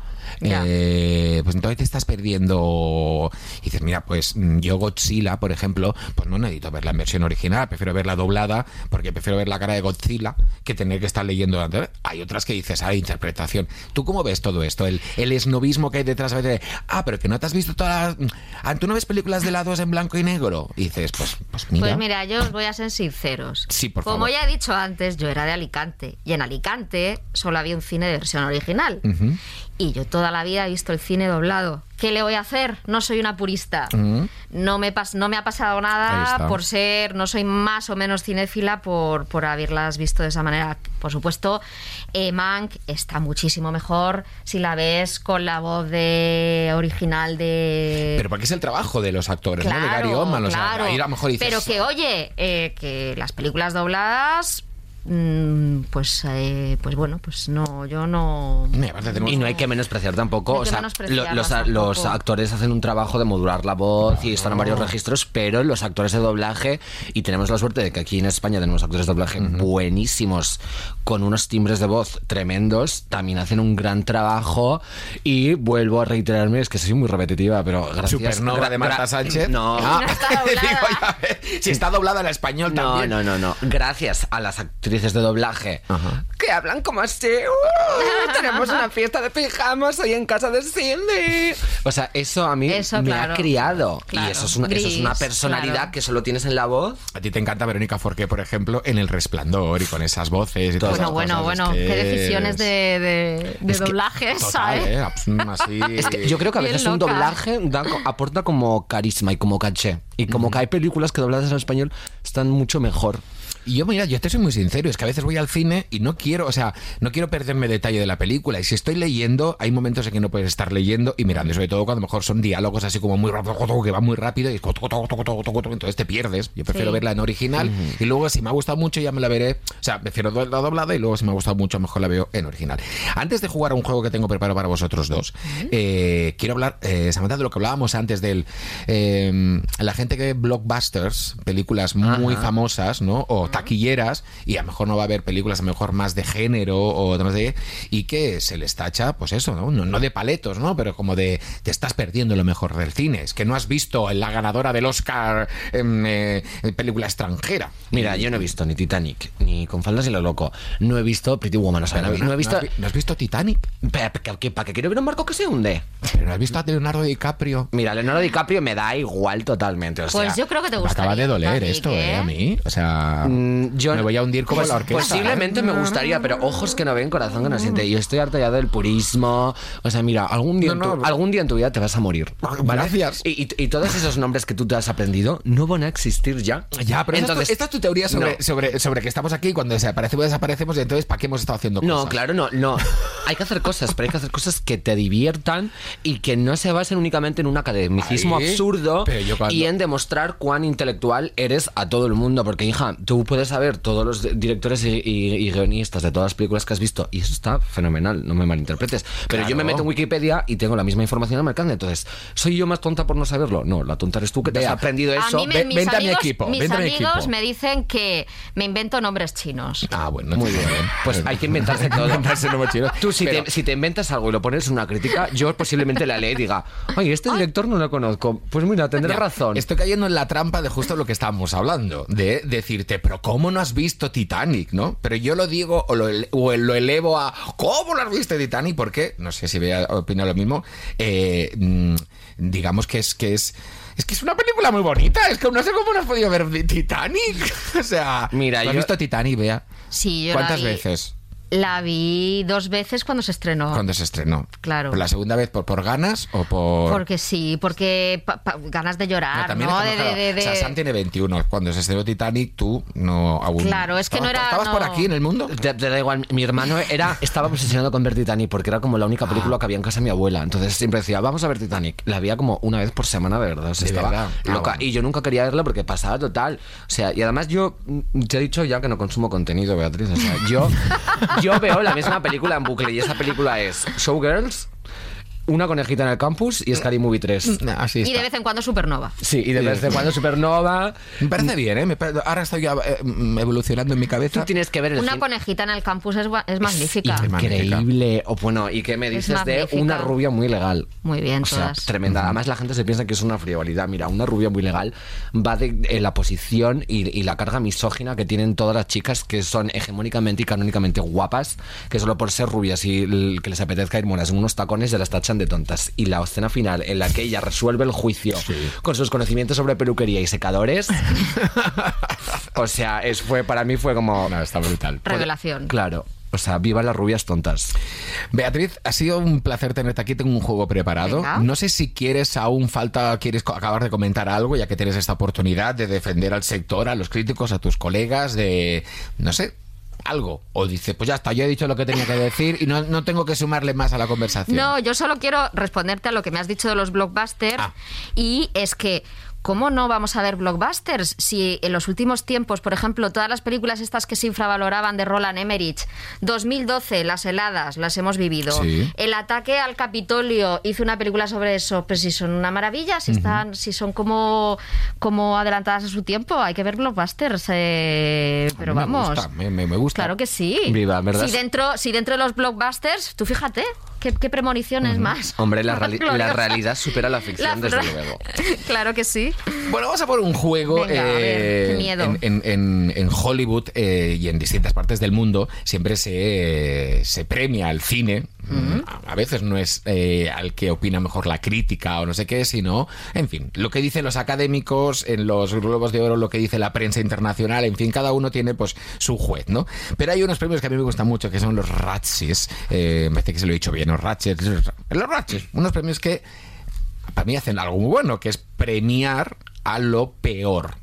Eh, pues entonces te estás perdiendo. Y dices, mira, pues mm, yo Godzilla, por ejemplo, pues no necesito verla en versión original, prefiero verla doblada, porque prefiero ver la cara de Godzilla que tener que estar leyendo. Hay otras que dices, ah, interpretación. ¿Tú cómo ves todo esto? El, el esnovismo que hay detrás a veces de, ah, pero que no te has visto todas las. Ah, ¿Tú no ves películas de la 2 en blanco y negro? Y dices, pues, pues mira. Pues mira, yo os voy a ser sinceros. Sí, por Como favor. ya he dicho antes, yo era de Alicante. Y en Alicante solo había un cine de versión original. Y yo toda la vida he visto el cine doblado. ¿Qué le voy a hacer? No soy una purista. No, me pas- no me ha pasado nada por ser, no soy más o menos cinéfila por, por haberlas visto de esa manera. Por supuesto, eh, Mank está muchísimo mejor si la ves con la voz de original de... Pero porque es el trabajo de los actores, ¿no? De Gary Claro, Oldman. O sea, claro. ahí a lo mejor dices, Pero que, oye, eh, que las películas dobladas, mm, pues, eh, pues bueno, pues no, yo no... Tenemos- Y no hay que menospreciar tampoco. No hay o que sea, menospreciarlas lo- los, tampoco. los actores hacen un trabajo de modular la voz y están en varios registros, pero los actores de doblaje, y tenemos la suerte de que aquí en España tenemos actores de doblaje buenísimos, con unos timbres de voz tremendos, también hacen un gran trabajo. Y vuelvo a reiterarme, es que soy muy repetitiva, pero gracias. Supernova gra- de Marta Sánchez. No. Ah, No está doblada. digo, ya ves, si está doblada en español No, también. no, no, no. Gracias a las actrices de doblaje Ajá. que hablan como así. "Uh, tenemos una fiesta de pijamas hoy en casa de Cindy. O sea, eso a mí Eso, me claro. ha criado. Claro. Y eso es, una, eso es una personalidad claro. que solo tienes en la voz. A ti te encanta Verónica Forqué, por ejemplo, en El Resplandor y con esas voces y todas Bueno, esas bueno, cosas. bueno, Es que qué decisiones es- de, de, de es que- doblaje. ¿eh? Así... Es que yo creo que a veces un doblaje da aporta como carisma y como caché. Y como que hay películas que dobladas en español están mucho mejor. Y yo, mira, yo te soy muy sincero, es que a veces voy al cine y no quiero, o sea, no quiero perderme detalle de la película. Y si estoy leyendo, hay momentos en que no puedes estar leyendo y mirando, y sobre todo cuando a lo mejor son diálogos así como muy rápido, que van muy rápido y entonces te pierdes. Yo prefiero Sí. verla en original y luego si me ha gustado mucho ya me la veré, o sea, prefiero la doblada y luego si me ha gustado mucho mejor la veo en original. Antes de jugar a un juego que tengo preparado para vosotros dos, eh, quiero hablar, eh, Samantha, de lo que hablábamos antes del eh, la gente que ve blockbusters, películas muy famosas, ¿no? O taquilleras, y a lo mejor no va a haber películas a lo mejor más de género o de más de y que se les tacha, pues eso, ¿no? No, no de paletos, ¿no? Pero como de te estás perdiendo lo mejor del cine. Es que no has visto la ganadora del Oscar en, eh, en película extranjera. Mira, yo no he visto ni Titanic, ni Con faldas y lo loco. No he visto Pretty Woman, o sea, no, no he visto... ¿No has, vi- no has visto Titanic? ¿Para qué, para qué quiero ver un barco que se hunde? ¿Pero no has visto a Leonardo DiCaprio? Mira, Leonardo DiCaprio me da igual totalmente. O sea, Pues yo creo que te Me gustaría. acaba de doler Titanic, esto, ¿eh? A mí. O sea, Mm, yo me voy a hundir como Pues- la orquesta. Posiblemente ¿eh? me gustaría, pero ojos que no ven, corazón que no siente. Yo estoy harta ya del purismo. O sea, mira, algún día, No, en tu, no. algún día en tu vida te vas a morir. ¿vale? Gracias. Y, y- y todos esos nombres que tú te has aprendido no van a existir ya. Ya, pero esta es tu- entonces, esta es tu teoría sobre, No. sobre, sobre que estamos aquí y cuando desaparecemos, desaparecemos y entonces ¿para qué hemos estado haciendo cosas? No, claro, no, no. Hay que hacer cosas, pero hay que hacer cosas que te diviertan y que no se basen únicamente en un academicismo Ahí, absurdo y en demostrar cuán intelectual eres a todo el mundo. Porque, hija, tú puedes saber todos los directores y, y- y guionistas de todas las películas que has visto y eso está fenomenal, no me malinterpretes. Pero yo me Claro. meto en Wikipedia y tengo la misma información al mercado, entonces, ¿soy yo más tonta por no saberlo? No, la tonta eres tú que te Vea, has aprendido A eso. mí me- Ve- mis vente a mi amigos, equipo, mis vente a mi amigos equipo. me dicen que me invento nombres chinos. Ah, bueno, Muy bien. Pues hay que inventarse todo. Inventarse nuevos chinos. Tú, si, Pero- te, si te inventas algo y lo pones en una crítica, yo posiblemente la lea y diga, oye, este director no lo conozco. Pues mira, tendré Ya, razón. Estoy cayendo en la trampa de justo lo que estábamos hablando, de decirte, pero ¿cómo no has visto Titanic, no? Pero yo lo digo o lo, ele- o lo elevo a ¿cómo no has visto Titanic? Porque, no sé si Bea opina lo mismo, eh, mm, digamos que es que es es que es una película muy bonita, es que no sé cómo no has podido ver Titanic. o sea, Mira, ¿tú has yo- visto Titanic, Bea? Sí, yo ¿Cuántas la vi- veces? La vi dos veces cuando se estrenó. Cuando se estrenó. Claro. ¿Por la segunda vez por, por ganas o por...? Porque sí, porque pa- pa- ganas de No, llorar, también ¿no? estamos De- claro. de- de- O sea, Sam tiene 21. Cuando se estrenó Titanic, tú no aún. Claro, es que no ¿Estabas- era- ¿Estabas por no. aquí en el mundo? Te, te da igual, mi hermano era, estaba obsesionado con ver Titanic porque era como la única película que había en casa de mi abuela. Entonces siempre decía, vamos a ver Titanic. La veía como una vez por semana, de verdad. O sea, ¿De estaba verdad? Ah, loca. bueno. Y yo nunca quería verla porque pasaba total. O sea, y además yo te he dicho ya que no consumo contenido, Beatriz. O sea, yo, yo veo la misma película en bucle y esa película es Showgirls, Una conejita en el campus y Scary Movie 3. Así Y está. de vez en cuando Supernova. Sí, y de vez en cuando Supernova. Me parece bien, ¿eh? Me pare- Ahora estoy ya, eh, mm, evolucionando en mi cabeza. Tú tienes que ver el Una cine- conejita en el campus es, gua- es magnífica. Es. Increíble. O bueno, ¿y qué me Es dices de magnífica. una rubia muy legal? Muy bien, O sea, todas. tremenda. Además, la gente se piensa que es una frivolidad. Mira, una rubia muy legal va de, de la posición y, y la carga misógina que tienen todas las chicas que son hegemónicamente y canónicamente guapas, que solo por ser rubias y l- que les apetezca ir monas en unos tacones ya las tachan de tontas. Y la escena final en la que ella resuelve el juicio con sus conocimientos sobre peluquería y secadores, o sea, es, fue para mí fue como... No, está brutal. Revelación. Claro. O sea, viva las rubias tontas. Beatriz, ha sido un placer tenerte aquí. Tengo un juego preparado. Venga. No sé si quieres, aún falta, quieres acabar de comentar algo, ya que tienes esta oportunidad de defender al sector, a los críticos, a tus colegas, de, no sé, algo. O dice, pues ya está, yo he dicho lo que tenía que decir y no, no tengo que sumarle más a la conversación. No, yo solo quiero responderte a lo que me has dicho de los blockbusters Ah. y es que ¿Cómo no vamos a ver blockbusters? Si en los últimos tiempos, por ejemplo, todas las películas estas que se infravaloraban de Roland Emmerich, 2012, Las heladas, las hemos vivido. Sí. El ataque al Capitolio, hizo una película sobre eso, pues si son una maravilla, si están, si son como, como adelantadas a su tiempo, hay que ver blockbusters. eh, pero me vamos. gusta, me- me- me gusta. Claro que sí. Viva, ¿verdad? Si dentro, si dentro de los blockbusters, tú fíjate, qué, qué premoniciones más. Hombre, la, reali- la gloriosas. realidad supera la ficción, La- desde luego. claro que sí. Bueno, vamos a por un juego. Venga, a ver, eh, qué miedo. En, en- en- en Hollywood eh, y en distintas partes del mundo siempre se, se premia al cine. A, veces no es eh, al que opina mejor la crítica o no sé qué, sino, en fin, lo que dicen los académicos, en los Globos de Oro, lo que dice la prensa internacional, en fin, cada uno tiene pues su juez, ¿no? Pero hay unos premios que a mí me gustan mucho, que son los Ratchis. Eh, me parece que se lo he dicho bien, los Ratchis. Los Ratchis, unos premios que para mí hacen algo muy bueno, que es premiar a lo peor.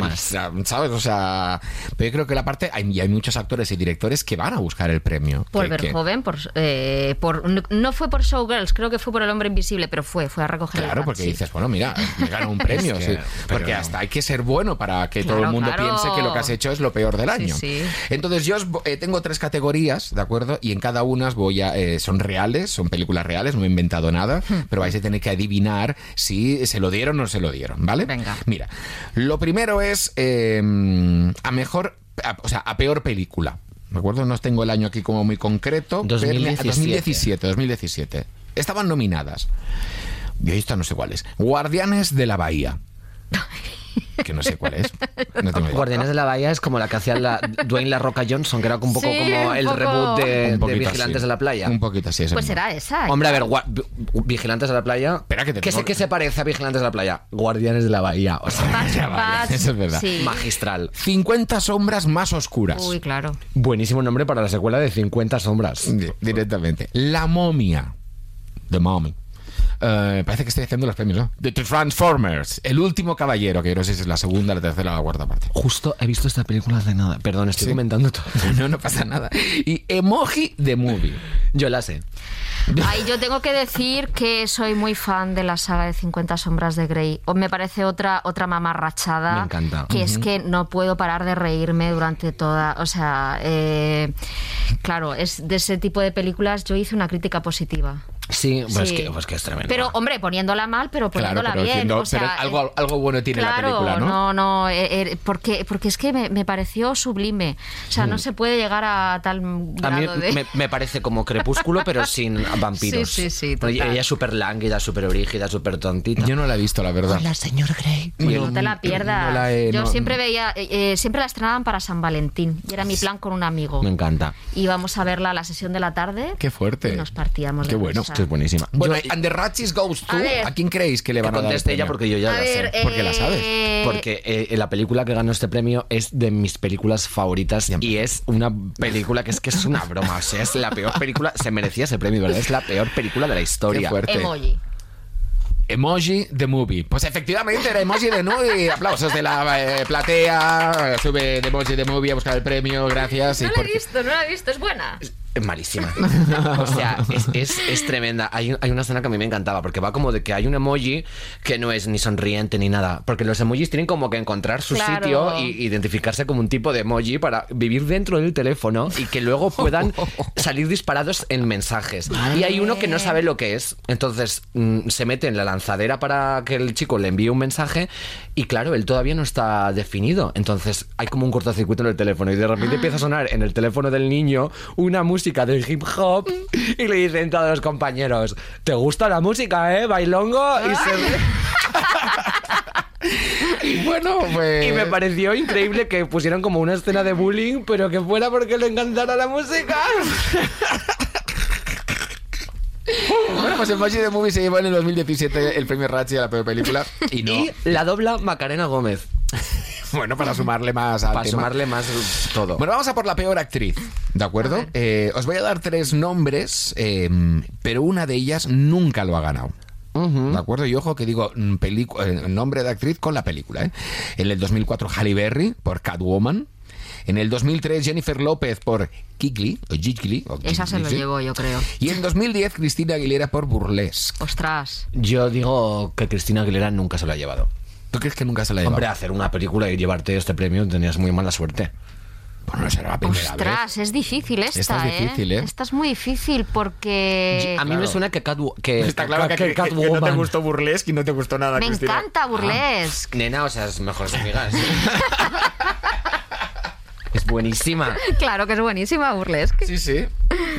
Más. ¿Sabes? O sea, pero yo creo que la parte. Hay, y hay muchos actores y directores que van a buscar el premio. Por Que- ver que- joven, por, eh, por no- fue por Showgirls, creo que fue por El Hombre Invisible, pero fue, fue a recoger el Claro, porque sí. dices, bueno, mira, me gano un premio. Es que- sí. Porque no. hasta hay que ser bueno para que todo Claro, el mundo claro. piense que lo que has hecho es lo peor del año. sí. Entonces, yo os eh, tengo tres categorías, ¿de acuerdo? Y en cada una os voy a. eh, son reales, son películas reales, no he inventado nada, Hmm. pero vais a tener que adivinar si se lo dieron o no se lo dieron, ¿vale? Venga. Mira, lo primero es eh, a mejor. a- o sea, a peor película. ¿De acuerdo? No tengo el año aquí como muy concreto. pero- 2017. 2017, 2017. Estaban nominadas. Yo esta no sé cuál es. Guardianes de la Bahía. Que no sé cuál es. No tengo idea. Guardianes de la Bahía es como la que hacía la, Dwayne La Roca Johnson, que era un poco Sí, como un el poco. reboot de, Vigilantes así. de la Playa. Un poquito así. ese Pues será esa. Hombre, a ver, Vigilantes de la Playa. Espera que te ¿Qué, tengo- sé, ¿Qué se parece a Vigilantes de la Playa? Guardianes de la Bahía. O sea, eso es verdad. sí. magistral. 50 sombras más oscuras. Uy, claro. Buenísimo nombre para la secuela de 50 sombras. Di- Directamente. La momia. The Mommy. Eh, parece que estoy haciendo los premios, ¿no? The Transformers. El último caballero, que no sé si es la segunda, la tercera o la cuarta parte. Justo he visto esta película hace nada. Perdón, estoy Sí. comentando todo. No, no pasa nada. Y Emoji the Movie. Yo la sé. Ahí yo tengo que decir que soy muy fan de la saga de 50 sombras de Grey. O Me parece otra otra mamarrachada. Me encanta. Que es que no puedo parar de reírme durante toda. O sea, eh, claro, es de ese tipo de películas. Yo hice una crítica positiva. Sí, pues, Sí. Que, pues que es tremendo. Pero, hombre, poniéndola mal, pero Claro, poniéndola pero, bien. diciendo- o sea, pero algo, algo bueno tiene claro, la película, ¿no? no, no, eh, eh, porque, porque es que me, me pareció sublime. O sea, no se puede llegar a tal Mm. A mí grado de... me, me parece como Crepúsculo, pero sin vampiros. Sí, sí, sí, total. Ella es súper lánguida, súper brígida, súper tontita. Yo no la he visto, la verdad. señor Grey. Pues Yo no te la pierdas. no la he- Yo no- siempre veía, eh, eh, siempre la estrenaban para San Valentín. Y era mi plan con un amigo. Me encanta. Íbamos a verla a la sesión de la tarde. Qué fuerte. Y nos partíamos Qué de bueno. Que es buenísima. Bueno, Yo- Goes to, A ver. ¿a quién creéis que le que van a dar? conteste ella premio? porque yo ya A la ver, sé. ¿Por qué la sabes? eh, Porque eh, la película que ganó este premio es de mis películas favoritas y es una película que es que es una broma. O sea, es la peor película. Se merecía ese premio, ¿verdad? Es la peor película de la historia. Qué fuerte. Emoji. Emoji the Movie. Pues efectivamente era Emoji the Movie. Aplausos de la eh, platea. Sube de Emoji the Movie a buscar el premio. Gracias. Y No la he visto, no la he visto, es buena. Malísima. O sea, es, es- es tremenda. Hay, hay una escena que a mí me encantaba, porque va como de que hay un emoji que no es ni sonriente ni nada. Porque los emojis tienen como que encontrar su Claro. sitio y identificarse como un tipo de emoji para vivir dentro del teléfono y que luego puedan salir disparados en mensajes. Y hay uno que no sabe lo que es. Entonces mm, se mete en la lanzadera para que el chico le envíe un mensaje y claro, él todavía no está definido. Entonces hay como un cortocircuito en el teléfono y de repente empieza a sonar en el teléfono del niño una música de hip hop y le dicen todos los compañeros, ¿te gusta la música, eh? Bailongo. Y, se- Bueno, pues. y me pareció increíble que pusieran como una escena de bullying, pero que fuera porque le encantara la música. Bueno, pues Emoji the Movie se llevó en el 2017 el premio Ratchi a la peor película. Y no. Y la dobla Macarena Gómez. Bueno, para sumarle más al Para tema. sumarle más todo. Bueno, vamos a por la peor actriz, ¿de acuerdo? Eh, os voy a dar tres nombres, eh, pero una de ellas nunca lo ha ganado. ¿De acuerdo? Y ojo que digo mm, eh, nombre de actriz con la película. ¿eh? En el 2004 Halle Berry por Catwoman. En el 2003 Jennifer López por Gigli, o Gigli, o Esa se Gigli, lo sí. llevó, yo creo. Y en 2010 Cristina Aguilera por Burlesque. Ostras. Yo digo que Cristina Aguilera nunca se lo ha llevado. ¿Tú crees que nunca se la ha llevado? Hombre, hacer una película y llevarte este premio tenías muy mala suerte. Bueno, no será la primera vez. Ostras, es difícil esta, Esta es difícil, ¿eh? Esta es muy difícil porque... a mí claro. me suena que, Catwo- que, Está claro que, que- que Catwoman. no te gustó Burlesque y no te gustó nada, Me Cristina. encanta Burlesque. Nena, o sea, es mejores amigas. buenísima. Claro que es buenísima Burlesque. Sí, sí.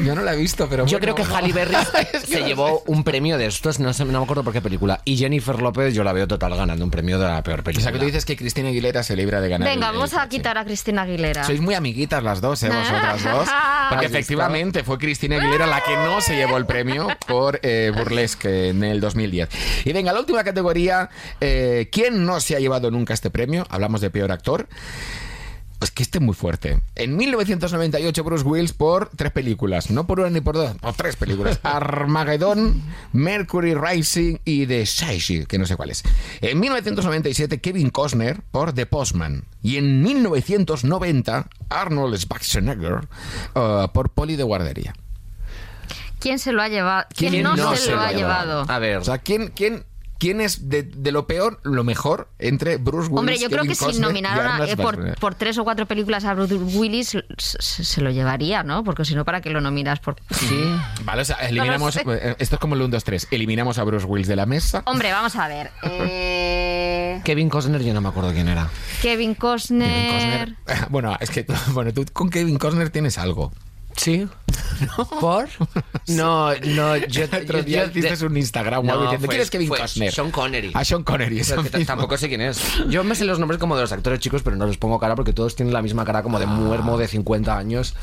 Yo no la he visto, pero Yo bueno, creo que no. Halle Berry se llevó un premio de estos, no, sé, no me acuerdo por qué película. Y Jennifer López yo la veo total ganando un premio de la peor O película. sea, que tú dices que Cristina Aguilera se libra de ganar. Venga, el- el vamos a quitar a Cristina Aguilera. Sois muy amiguitas las dos, ¿eh? Vosotras dos. Porque efectivamente fue Cristina Aguilera la que no se llevó el premio por eh, Burlesque en el 2010. Y venga, la última categoría. eh, ¿Quién no se ha llevado nunca este premio? Hablamos de peor actor. Pues que este es muy fuerte. En 1998 Bruce Willis por tres películas, no por una ni por dos, por tres películas. Armageddon, Mercury Rising y The Shining, que no sé cuál es. En 1997 Kevin Costner por The Postman. Y en 1990 Arnold Schwarzenegger uh, por Poli de Guardería. ¿Quién se lo ha llevado? ¿Quién, ¿Quién no, no se, lo ha llevado? A ver, O sea, ¿quién, quién, quién es de, de lo peor lo mejor entre Bruce Willis Hombre, yo creo Kevin que si Costner y nominaron a- eh, por, tres o cuatro películas a Bruce Willis, se, se lo llevaría, ¿no? Porque si no, ¿para qué lo nominas? Por... sí. Vale, o sea, eliminamos. No eh, Esto es como el 1, 2, 3. Eliminamos a Bruce Willis de la mesa. Hombre, vamos a ver. Eh, Kevin Costner yo no me acuerdo quién era. Kevin Costner. Costner. Bueno, es que bueno, tú con Kevin Costner tienes algo. ¿Sí? ¿Por? No, no, yo... Otro día de- un Instagram No, diciendo, fue- ¿quién es Kevin fue Costner? Sean Connery. A Sean Connery, eso tampoco sé quién es. Yo me sé los nombres como de los actores chicos, pero no les pongo cara porque todos tienen la misma cara como de muermo de 50 años.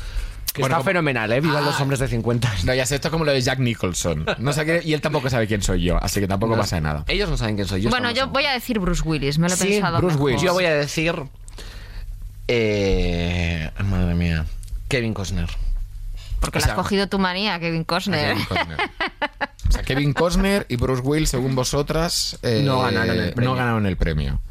Que Bueno, está como- fenomenal, ¿eh? Vivan los hombres de 50. No, ya sé, esto es como lo de Jack Nicholson. No sé qué- y él tampoco sabe quién soy yo, así que tampoco pasa nada. Ellos no saben quién soy yo. Bueno, yo voy a decir Bruce Willis, me lo he Sí, pensado. Bruce mejor. Willis. Yo voy a decir... Eh, madre mía. Kevin Costner. Porque O sea, has cogido tu manía, Kevin A Costner. Kevin Costner. O sea, Kevin Costner y Bruce Willis, según vosotras, eh, No ganaron el premio. no ganaron el premio.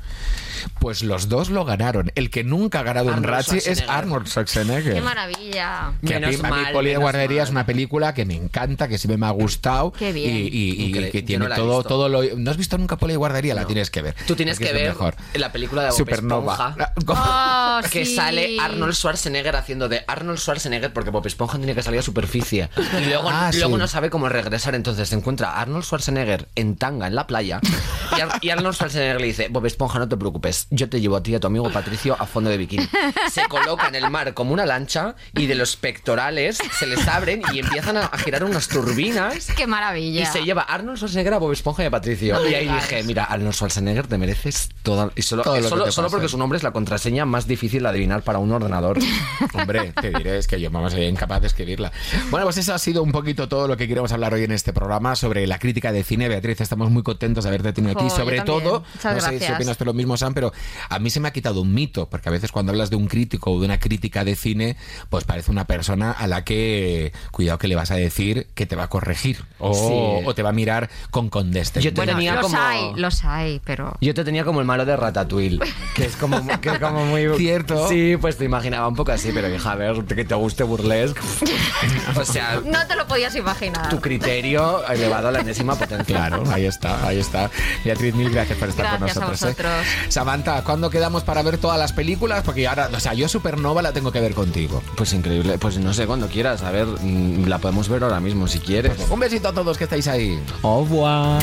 Pues los dos lo ganaron. El que nunca ha ganado un Razzie es. Arnold Schwarzenegger. ¡Qué maravilla! Que a mí, Menos a mí mal, Poli de Guardería mal. es una película que me encanta, que siempre me ha gustado. Qué bien. Y, y- que tiene no todo, todo lo. ¿No has visto nunca Poli de Guardería? La tienes que ver. Tú tienes que ver mejor. la película de Bob Supernova. Esponja. Oh, Que sí. sale Arnold Schwarzenegger haciendo de Arnold Schwarzenegger porque Bob Esponja tiene que salir a superficie y luego, Ah, luego sí. no sabe cómo regresar entonces se encuentra a Arnold Schwarzenegger en tanga en la playa y, Ar- y Arnold Schwarzenegger le dice Bob Esponja no te preocupes yo te llevo a ti y a tu amigo Patricio a fondo de bikini se coloca en el mar como una lancha y de los pectorales se les abren y empiezan a, a girar unas turbinas ¡Qué maravilla! y se lleva Arnold Schwarzenegger a Bob Esponja y a Patricio. y ahí dije, mira, Arnold Schwarzenegger te mereces todo. Y solo, Todo que solo, solo porque su nombre es la contraseña más difícil de adivinar para un ordenador. Hombre, te diré, es que yo vamos, soy incapaz de escribirla. Bueno, pues eso ha sido un poquito todo lo que queremos hablar hoy en este programa sobre la crítica de cine. Beatriz, estamos muy contentos de haberte tenido aquí. yo Sobre todo, Muchas no sé si opinas tú lo mismo, Sam, pero a mí se me ha quitado un mito, porque a veces cuando hablas de un crítico o de una crítica de cine, pues parece una persona a la que, cuidado que le vas a decir que te va a corregir o, Sí. o te va a mirar con condescendencia. Yo te Bueno, tenía los como- hay, los hay, pero... Yo te tenía como el malo de Ratatouille, que es como, que es como muy... Cierto. Sí, pues te imaginaba un poco así, pero hija, a ver, que te guste burlesque. O sea, No te lo podías imaginar. tu criterio elevado a la enésima potencia. Claro, ahí está, ahí está. Beatriz, mil gracias por estar con Gracias a nosotros. ¿eh? Samantha, ¿cuándo quedamos para ver todas las películas? Porque ahora, o sea, yo Supernova la tengo que ver contigo. Pues increíble, pues no sé, cuando quieras, a ver, mm, la podemos ver ahora mismo si quieres. Un besito a todos que estáis ahí. Au revoir.